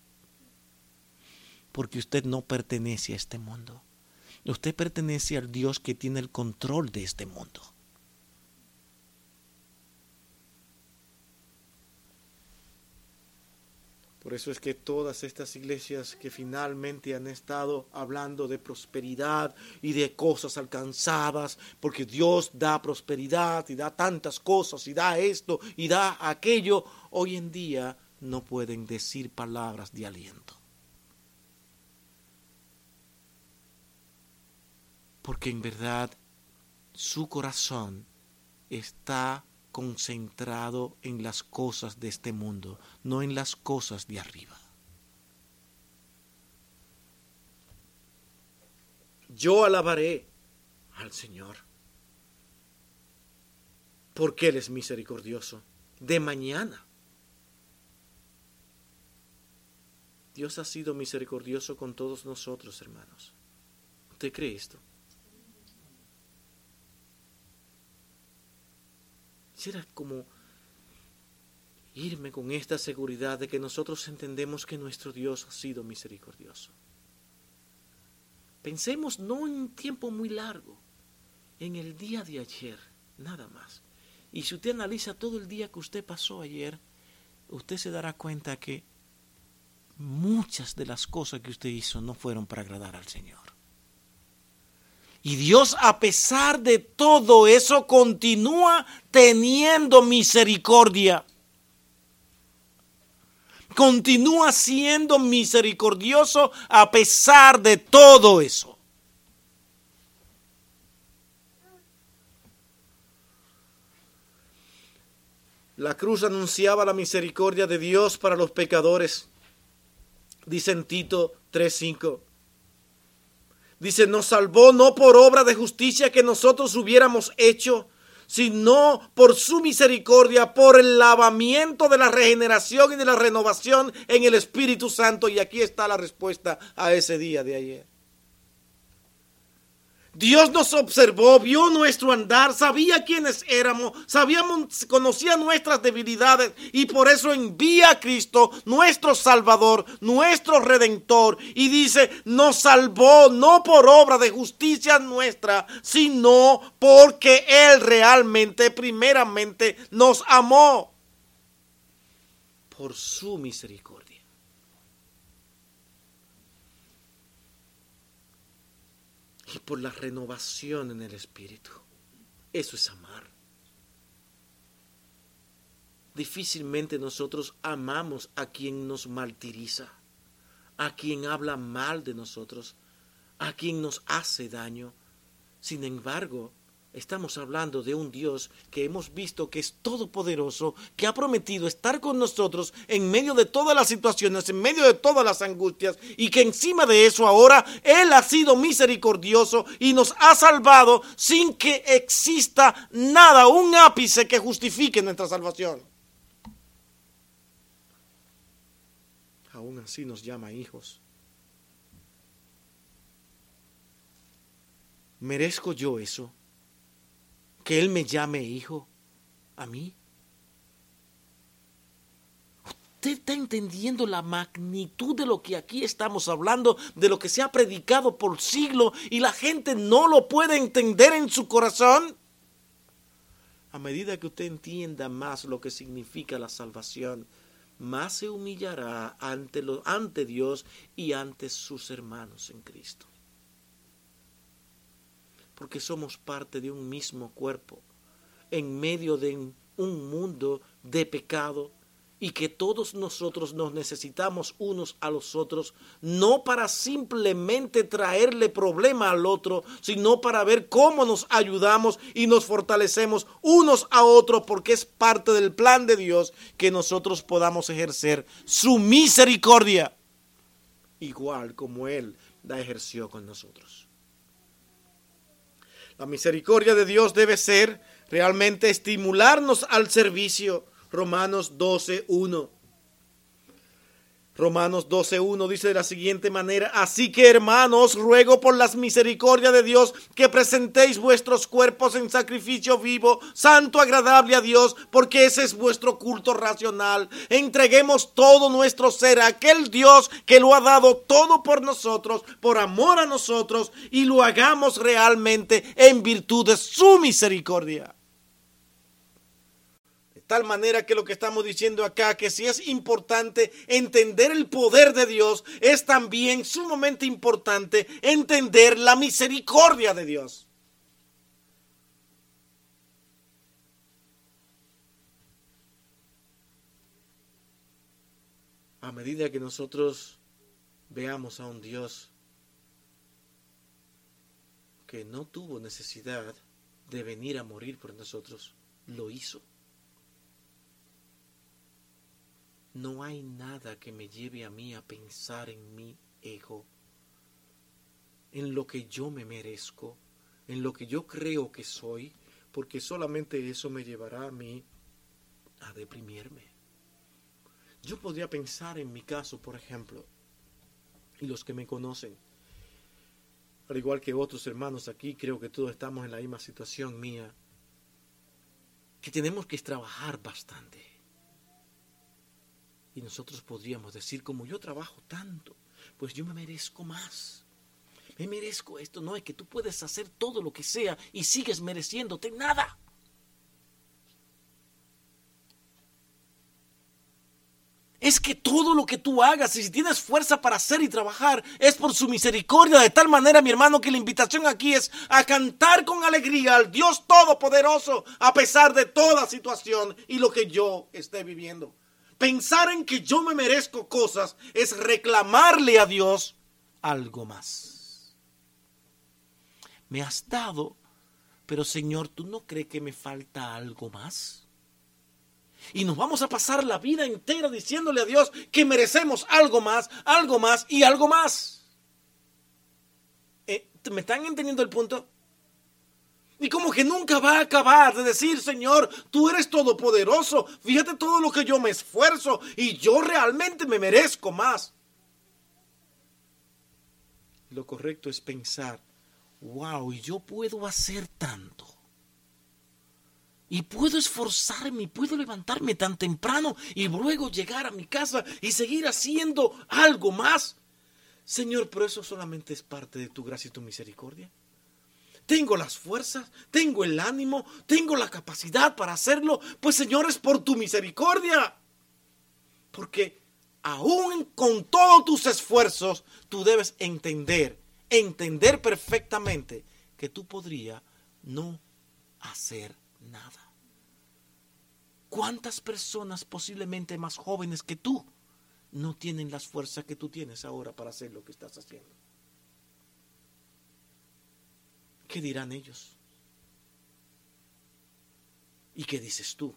Porque usted no pertenece a este mundo. Usted pertenece al Dios que tiene el control de este mundo. Por eso es que todas estas iglesias que finalmente han estado hablando de prosperidad y de cosas alcanzadas, porque Dios da prosperidad y da tantas cosas y da esto y da aquello, hoy en día no pueden decir palabras de aliento. Porque en verdad su corazón está concentrado en las cosas de este mundo, no en las cosas de arriba. Yo alabaré al Señor, porque Él es misericordioso. De mañana. Dios ha sido misericordioso con todos nosotros, hermanos. ¿Usted cree esto? Quisiera como irme con esta seguridad de que nosotros entendemos que nuestro Dios ha sido misericordioso. Pensemos no en un tiempo muy largo, en el día de ayer, nada más. Y si usted analiza todo el día que usted pasó ayer, usted se dará cuenta que muchas de las cosas que usted hizo no fueron para agradar al Señor. Y Dios a pesar de todo eso continúa teniendo misericordia. Continúa siendo misericordioso a pesar de todo eso. La cruz anunciaba la misericordia de Dios para los pecadores. Dice en Tito 3:5. Dice, nos salvó no por obra de justicia que nosotros hubiéramos hecho, sino por su misericordia, por el lavamiento de la regeneración y de la renovación en el Espíritu Santo. Y aquí está la respuesta a ese día de ayer. Dios nos observó, vio nuestro andar, sabía quiénes éramos, sabíamos, conocía nuestras debilidades y por eso envía a Cristo, nuestro Salvador, nuestro Redentor, y dice, nos salvó no por obra de justicia nuestra, sino porque Él realmente, primeramente, nos amó por su misericordia. Y por la renovación en el espíritu. Eso es amar. Difícilmente nosotros amamos a quien nos martiriza, a quien habla mal de nosotros, a quien nos hace daño. Sin embargo, Estamos hablando de un Dios que hemos visto que es todopoderoso, que ha prometido estar con nosotros en medio de todas las situaciones, en medio de todas las angustias, y que encima de eso ahora Él ha sido misericordioso y nos ha salvado sin que exista nada, un ápice que justifique nuestra salvación. Aún así nos llama hijos. ¿Merezco yo eso? Que Él me llame hijo a mí. ¿Usted está entendiendo la magnitud de lo que aquí estamos hablando, de lo que se ha predicado por siglo y la gente no lo puede entender en su corazón? A medida que usted entienda más lo que significa la salvación, más se humillará ante, lo, ante Dios y ante sus hermanos en Cristo porque somos parte de un mismo cuerpo, en medio de un mundo de pecado, y que todos nosotros nos necesitamos unos a los otros, no para simplemente traerle problema al otro, sino para ver cómo nos ayudamos y nos fortalecemos unos a otros, porque es parte del plan de Dios que nosotros podamos ejercer su misericordia, igual como Él la ejerció con nosotros. La misericordia de Dios debe ser realmente estimularnos al servicio, Romanos 12.1. Romanos 12.1 dice de la siguiente manera, así que hermanos, ruego por las misericordias de Dios que presentéis vuestros cuerpos en sacrificio vivo, santo, agradable a Dios, porque ese es vuestro culto racional. Entreguemos todo nuestro ser a aquel Dios que lo ha dado todo por nosotros, por amor a nosotros, y lo hagamos realmente en virtud de su misericordia tal manera que lo que estamos diciendo acá, que si es importante entender el poder de Dios, es también sumamente importante entender la misericordia de Dios. A medida que nosotros veamos a un Dios que no tuvo necesidad de venir a morir por nosotros, lo hizo. No hay nada que me lleve a mí a pensar en mi ego, en lo que yo me merezco, en lo que yo creo que soy, porque solamente eso me llevará a mí a deprimirme. Yo podría pensar en mi caso, por ejemplo, y los que me conocen, al igual que otros hermanos aquí, creo que todos estamos en la misma situación mía, que tenemos que trabajar bastante y nosotros podríamos decir, como yo trabajo tanto, pues yo me merezco más. Me merezco esto. No es que tú puedes hacer todo lo que sea y sigues mereciéndote nada. Es que todo lo que tú hagas y si tienes fuerza para hacer y trabajar es por su misericordia. De tal manera, mi hermano, que la invitación aquí es a cantar con alegría al Dios Todopoderoso a pesar de toda situación y lo que yo esté viviendo. Pensar en que yo me merezco cosas es reclamarle a Dios algo más. Me has dado, pero Señor, ¿tú no crees que me falta algo más? Y nos vamos a pasar la vida entera diciéndole a Dios que merecemos algo más, algo más y algo más. Eh, ¿Me están entendiendo el punto? Y como que nunca va a acabar de decir, Señor, tú eres todopoderoso. Fíjate todo lo que yo me esfuerzo y yo realmente me merezco más. Lo correcto es pensar, wow, yo puedo hacer tanto. Y puedo esforzarme y puedo levantarme tan temprano y luego llegar a mi casa y seguir haciendo algo más. Señor, pero eso solamente es parte de tu gracia y tu misericordia tengo las fuerzas, tengo el ánimo, tengo la capacidad para hacerlo, pues Señor es por tu misericordia. Porque aún con todos tus esfuerzos, tú debes entender, entender perfectamente que tú podrías no hacer nada. ¿Cuántas personas posiblemente más jóvenes que tú no tienen las fuerzas que tú tienes ahora para hacer lo que estás haciendo? ¿Qué dirán ellos? ¿Y qué dices tú?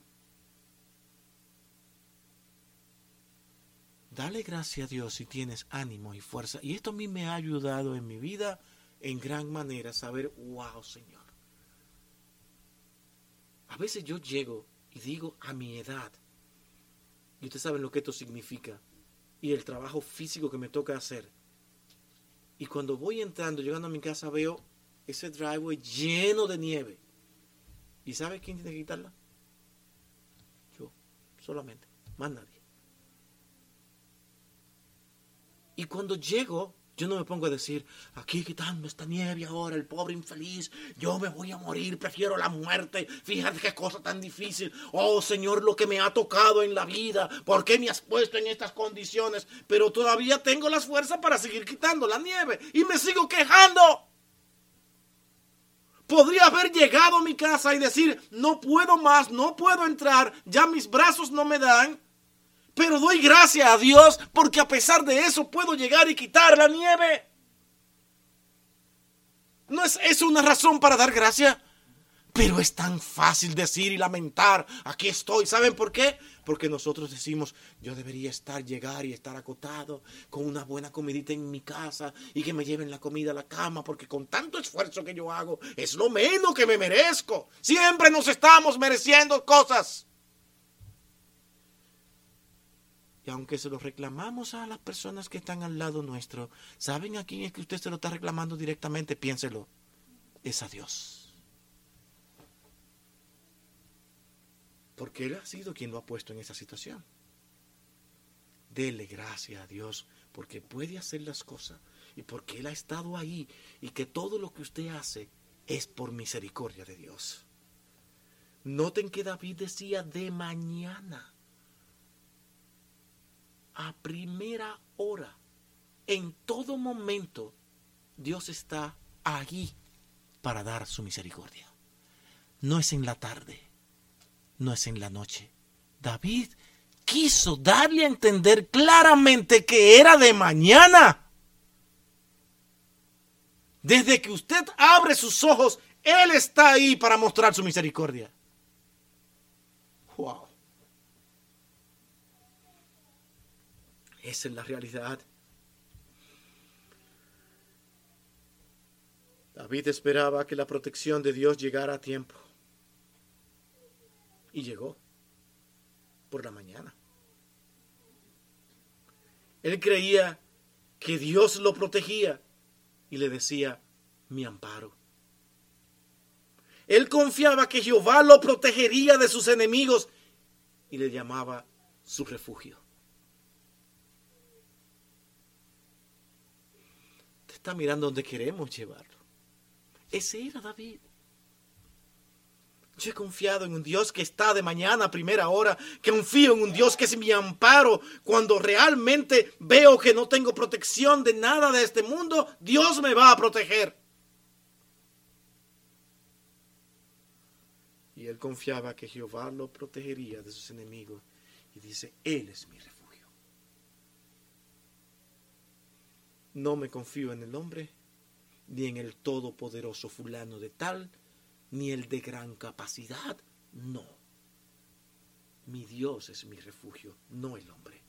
Dale gracias a Dios si tienes ánimo y fuerza. Y esto a mí me ha ayudado en mi vida en gran manera saber, wow, Señor. A veces yo llego y digo a mi edad, y ustedes saben lo que esto significa, y el trabajo físico que me toca hacer. Y cuando voy entrando, llegando a mi casa, veo ese driveway lleno de nieve. ¿Y sabe quién tiene que quitarla? Yo, solamente, más nadie. Y cuando llego, yo no me pongo a decir, aquí quitando esta nieve ahora, el pobre infeliz, yo me voy a morir, prefiero la muerte, fíjate qué cosa tan difícil. Oh Señor, lo que me ha tocado en la vida, ¿por qué me has puesto en estas condiciones? Pero todavía tengo las fuerzas para seguir quitando la nieve y me sigo quejando. Podría haber llegado a mi casa y decir, no puedo más, no puedo entrar, ya mis brazos no me dan. Pero doy gracias a Dios porque a pesar de eso puedo llegar y quitar la nieve. ¿No es eso una razón para dar gracias? Pero es tan fácil decir y lamentar, aquí estoy. ¿Saben por qué? Porque nosotros decimos, yo debería estar, llegar y estar acotado con una buena comidita en mi casa y que me lleven la comida a la cama, porque con tanto esfuerzo que yo hago, es lo menos que me merezco. Siempre nos estamos mereciendo cosas. Y aunque se lo reclamamos a las personas que están al lado nuestro, ¿saben a quién es que usted se lo está reclamando directamente? Piénselo. Es a Dios. Porque Él ha sido quien lo ha puesto en esa situación. Dele gracias a Dios porque puede hacer las cosas y porque Él ha estado ahí y que todo lo que usted hace es por misericordia de Dios. Noten que David decía de mañana, a primera hora, en todo momento, Dios está allí para dar su misericordia. No es en la tarde no es en la noche. David quiso darle a entender claramente que era de mañana. Desde que usted abre sus ojos, Él está ahí para mostrar su misericordia. Wow. Esa es la realidad. David esperaba que la protección de Dios llegara a tiempo. Llegó por la mañana. Él creía que Dios lo protegía y le decía, mi amparo. Él confiaba que Jehová lo protegería de sus enemigos y le llamaba su refugio. Te está mirando donde queremos llevarlo. Ese era David. Yo he confiado en un Dios que está de mañana a primera hora, que confío en un Dios que es mi amparo. Cuando realmente veo que no tengo protección de nada de este mundo, Dios me va a proteger. Y él confiaba que Jehová lo protegería de sus enemigos. Y dice, Él es mi refugio. No me confío en el hombre, ni en el todopoderoso fulano de tal, ni el de gran capacidad, no. Mi Dios es mi refugio, no el hombre.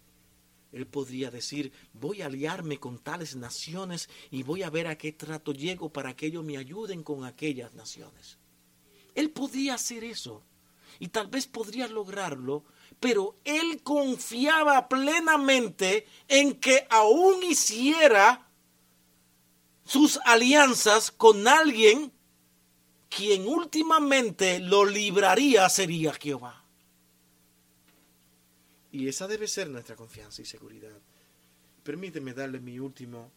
Él podría decir, voy a aliarme con tales naciones y voy a ver a qué trato llego para que ellos me ayuden con aquellas naciones. Él podía hacer eso y tal vez podría lograrlo, pero él confiaba plenamente en que aún hiciera sus alianzas con alguien quien últimamente lo libraría sería Jehová. Y esa debe ser nuestra confianza y seguridad. Permíteme darle mi último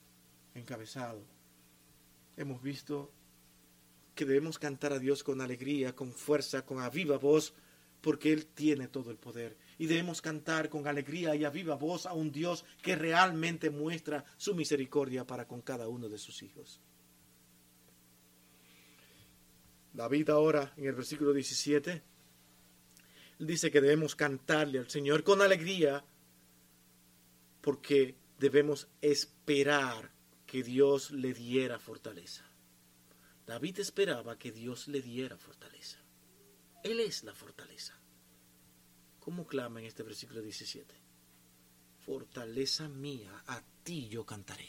encabezado. Hemos visto que debemos cantar a Dios con alegría, con fuerza, con a viva voz, porque Él tiene todo el poder. Y debemos cantar con alegría y a viva voz a un Dios que realmente muestra su misericordia para con cada uno de sus hijos. David ahora en el versículo 17, dice que debemos cantarle al Señor con alegría porque debemos esperar que Dios le diera fortaleza. David esperaba que Dios le diera fortaleza. Él es la fortaleza. ¿Cómo clama en este versículo 17? Fortaleza mía, a ti yo cantaré.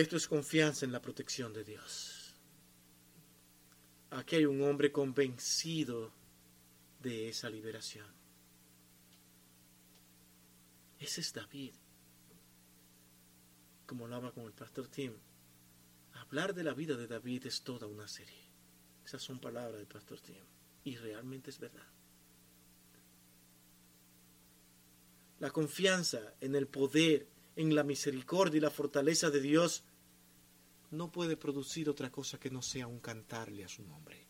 Esto es confianza en la protección de Dios. Aquí hay un hombre convencido de esa liberación. Ese es David. Como hablaba con el pastor Tim, hablar de la vida de David es toda una serie. Esas son palabras del pastor Tim. Y realmente es verdad. La confianza en el poder en la misericordia y la fortaleza de Dios, no puede producir otra cosa que no sea un cantarle a su nombre.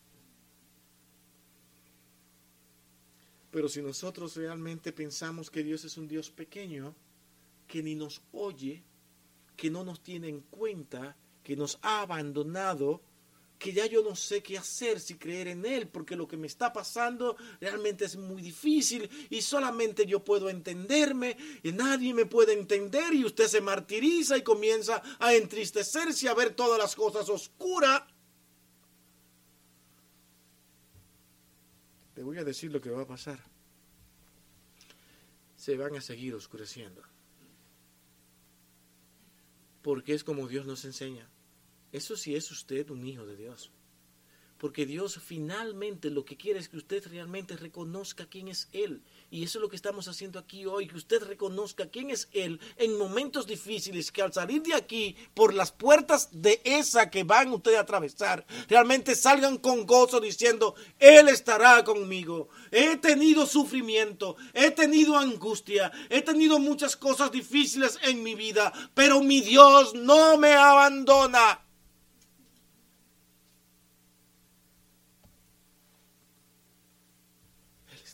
Pero si nosotros realmente pensamos que Dios es un Dios pequeño, que ni nos oye, que no nos tiene en cuenta, que nos ha abandonado, que ya yo no sé qué hacer, si creer en Él, porque lo que me está pasando realmente es muy difícil y solamente yo puedo entenderme y nadie me puede entender y usted se martiriza y comienza a entristecerse, a ver todas las cosas oscuras. Le voy a decir lo que va a pasar. Se van a seguir oscureciendo. Porque es como Dios nos enseña. Eso sí es usted un hijo de Dios. Porque Dios finalmente lo que quiere es que usted realmente reconozca quién es Él. Y eso es lo que estamos haciendo aquí hoy, que usted reconozca quién es Él en momentos difíciles, que al salir de aquí por las puertas de esa que van ustedes a atravesar, realmente salgan con gozo diciendo, Él estará conmigo. He tenido sufrimiento, he tenido angustia, he tenido muchas cosas difíciles en mi vida, pero mi Dios no me abandona.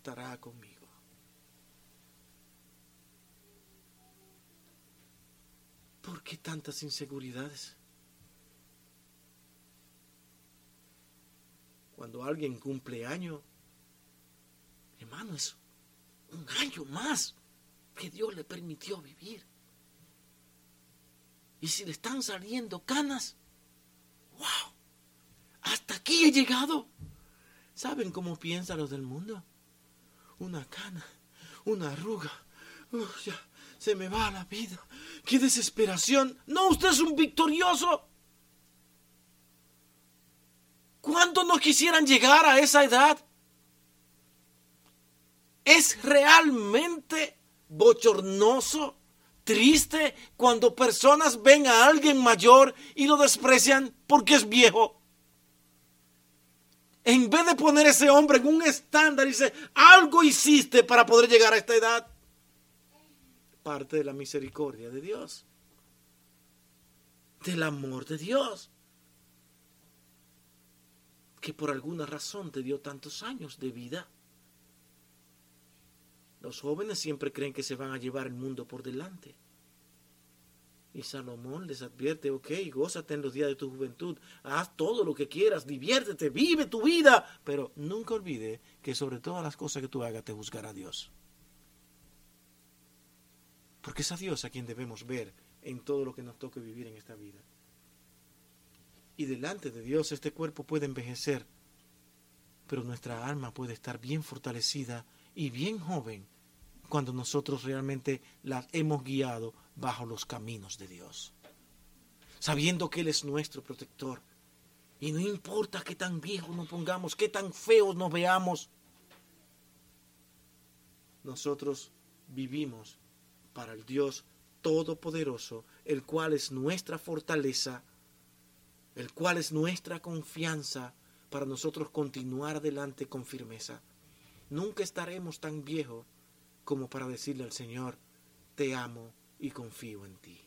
Estará conmigo. ¿Por qué tantas inseguridades? Cuando alguien cumple año, hermano, es un año más que Dios le permitió vivir. Y si le están saliendo canas, wow, hasta aquí he llegado. ¿Saben cómo piensan los del mundo? Una cana, una arruga. ya, se me va la vida. ¡Qué desesperación! No, usted es un victorioso. ¿Cuándo no quisieran llegar a esa edad? Es realmente bochornoso, triste, cuando personas ven a alguien mayor y lo desprecian porque es viejo en vez de poner ese hombre en un estándar, dice, algo hiciste para poder llegar a esta edad. Parte de la misericordia de Dios. Del amor de Dios. Que por alguna razón te dio tantos años de vida. Los jóvenes siempre creen que se van a llevar el mundo por delante. Y Salomón les advierte, ok, gózate en los días de tu juventud, haz todo lo que quieras, diviértete, vive tu vida, pero nunca olvide que sobre todas las cosas que tú hagas te juzgará Dios. Porque es a Dios a quien debemos ver en todo lo que nos toque vivir en esta vida. Y delante de Dios este cuerpo puede envejecer, pero nuestra alma puede estar bien fortalecida y bien joven cuando nosotros realmente las hemos guiado bajo los caminos de Dios. Sabiendo que Él es nuestro protector. Y no importa qué tan viejos nos pongamos, qué tan feos nos veamos. Nosotros vivimos para el Dios Todopoderoso, el cual es nuestra fortaleza, el cual es nuestra confianza para nosotros continuar adelante con firmeza. Nunca estaremos tan viejos como para decirle al Señor, te amo y confío en ti.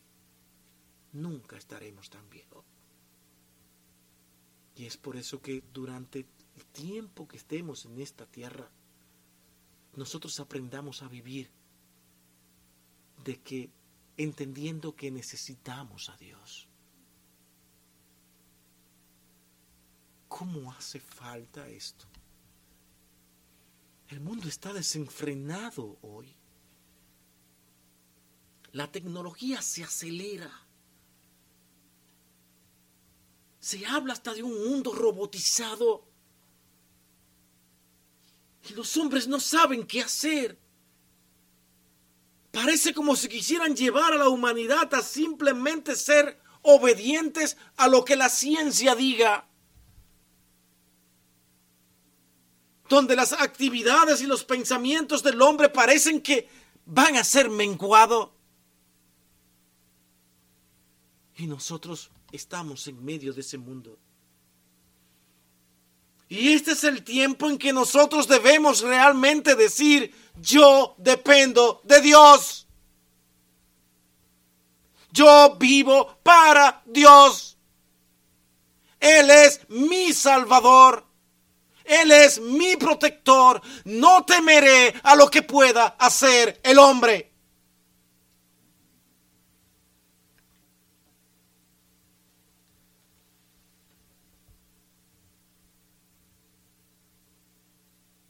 Nunca estaremos tan viejos. Y es por eso que durante el tiempo que estemos en esta tierra, nosotros aprendamos a vivir de que entendiendo que necesitamos a Dios. ¿Cómo hace falta esto? El mundo está desenfrenado hoy. La tecnología se acelera. Se habla hasta de un mundo robotizado. Y los hombres no saben qué hacer. Parece como si quisieran llevar a la humanidad a simplemente ser obedientes a lo que la ciencia diga. Donde las actividades y los pensamientos del hombre parecen que van a ser menguados. Y nosotros estamos en medio de ese mundo. Y este es el tiempo en que nosotros debemos realmente decir, yo dependo de Dios. Yo vivo para Dios. Él es mi Salvador. Él es mi protector. No temeré a lo que pueda hacer el hombre.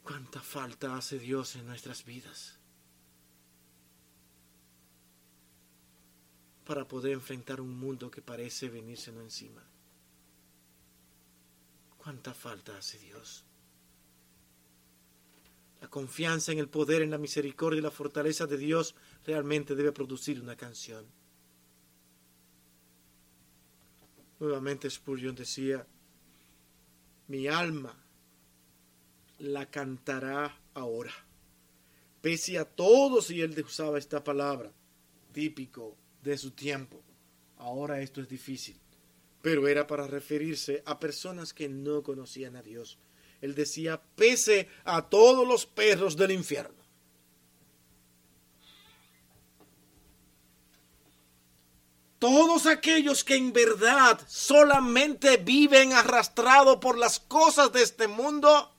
¿Cuánta falta hace Dios en nuestras vidas? para poder enfrentar un mundo que parece venirse encima. ¿Cuánta falta hace Dios? La confianza en el poder, en la misericordia y la fortaleza de Dios realmente debe producir una canción. Nuevamente Spurgeon decía, mi alma la cantará ahora. Pese a todos, y él usaba esta palabra, típico de su tiempo. Ahora esto es difícil, pero era para referirse a personas que no conocían a Dios. Él decía, pese a todos los perros del infierno. Todos aquellos que en verdad solamente viven arrastrados por las cosas de este mundo,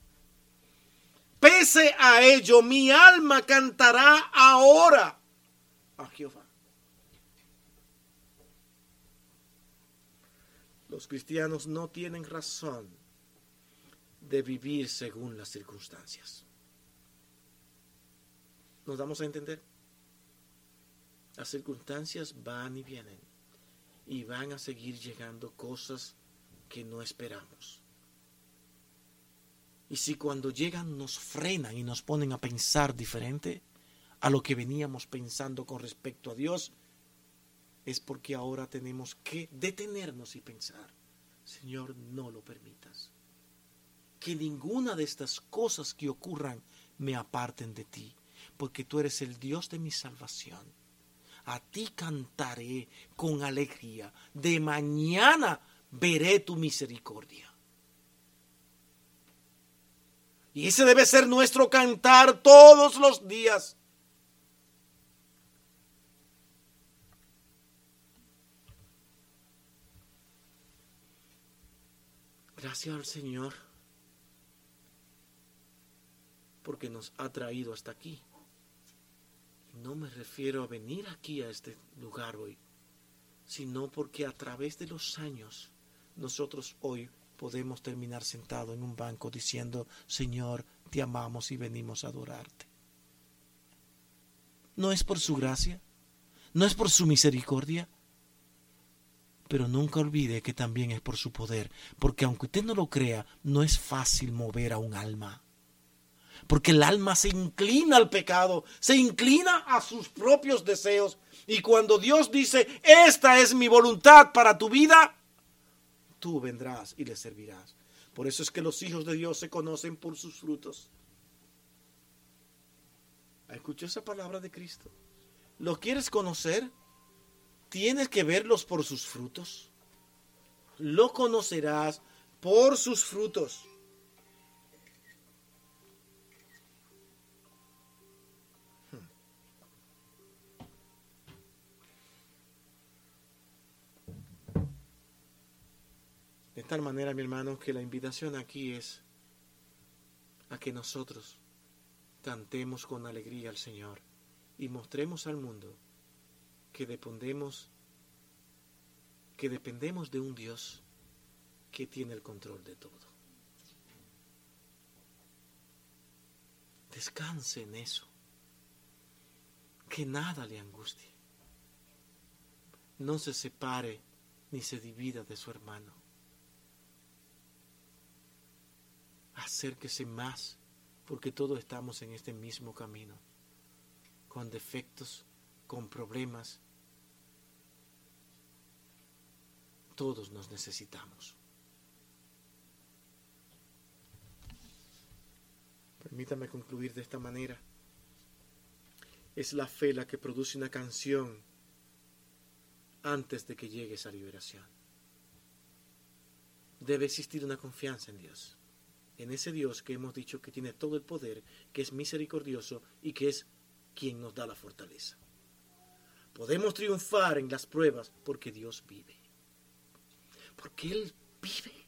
Pese a ello, mi alma cantará ahora a Jehová. Los cristianos no tienen razón de vivir según las circunstancias. ¿Nos damos a entender? Las circunstancias van y vienen y van a seguir llegando cosas que no esperamos. Y si cuando llegan nos frenan y nos ponen a pensar diferente a lo que veníamos pensando con respecto a Dios, es porque ahora tenemos que detenernos y pensar, Señor, no lo permitas. Que ninguna de estas cosas que ocurran me aparten de ti, porque tú eres el Dios de mi salvación. A ti cantaré con alegría. De mañana veré tu misericordia. Y ese debe ser nuestro cantar todos los días. Gracias al Señor porque nos ha traído hasta aquí. no me refiero a venir aquí a este lugar hoy, sino porque a través de los años nosotros hoy podemos terminar sentado en un banco diciendo, Señor, te amamos y venimos a adorarte. No es por su gracia, no es por su misericordia, pero nunca olvide que también es por su poder, porque aunque usted no lo crea, no es fácil mover a un alma. Porque el alma se inclina al pecado, se inclina a sus propios deseos. Y cuando Dios dice, esta es mi voluntad para tu vida, tú vendrás y le servirás. Por eso es que los hijos de Dios se conocen por sus frutos. Escuchó esa palabra de Cristo. ¿Lo quieres conocer? Tienes que verlos por sus frutos. Lo conocerás por sus frutos. De tal manera, mi hermano, que la invitación aquí es a que nosotros cantemos con alegría al Señor y mostremos al mundo que dependemos que dependemos de un Dios que tiene el control de todo. Descanse en eso. Que nada le angustie. No se separe ni se divida de su hermano. acérquese más, porque todos estamos en este mismo camino, con defectos, con problemas. Todos nos necesitamos. Permítame concluir de esta manera. Es la fe la que produce una canción antes de que llegue esa liberación. Debe existir una confianza en Dios en ese Dios que hemos dicho que tiene todo el poder, que es misericordioso y que es quien nos da la fortaleza. Podemos triunfar en las pruebas porque Dios vive. Porque Él vive.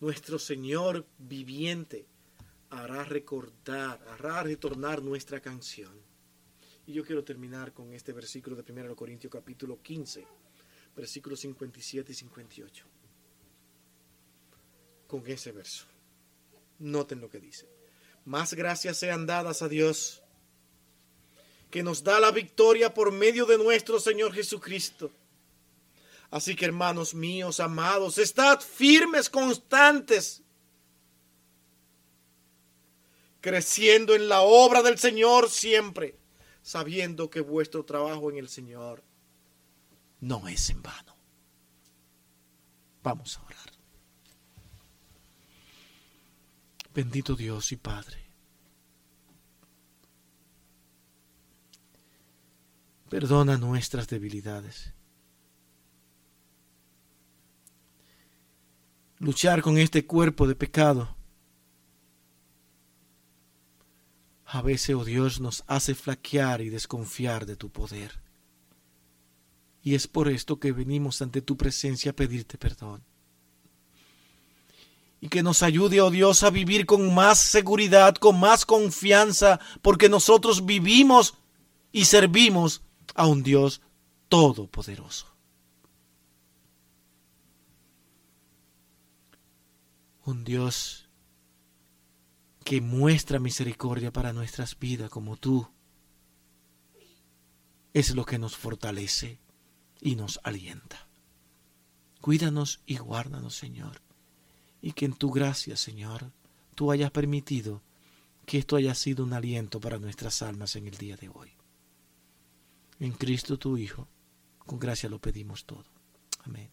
Nuestro Señor viviente hará recordar, hará retornar nuestra canción. Y yo quiero terminar con este versículo de 1 Corintios capítulo 15, versículos 57 y 58. con ese verso. Noten lo que dice. Más gracias sean dadas a Dios, que nos da la victoria por medio de nuestro Señor Jesucristo. Así que hermanos míos, amados, estad firmes, constantes, creciendo en la obra del Señor siempre, sabiendo que vuestro trabajo en el Señor no es en vano. Vamos a orar. Bendito Dios y Padre. Perdona nuestras debilidades. Luchar con este cuerpo de pecado. A veces, oh Dios, nos hace flaquear y desconfiar de tu poder. Y es por esto que venimos ante tu presencia a pedirte perdón y que nos ayude, oh Dios, a vivir con más seguridad, con más confianza, porque nosotros vivimos y servimos a un Dios todopoderoso. Un Dios que muestra misericordia para nuestras vidas como tú. Es lo que nos fortalece y nos alienta. Cuídanos y guárdanos, Señor y que en tu gracia, Señor, tú hayas permitido que esto haya sido un aliento para nuestras almas en el día de hoy. En Cristo tu Hijo, con gracia lo pedimos todo. Amén.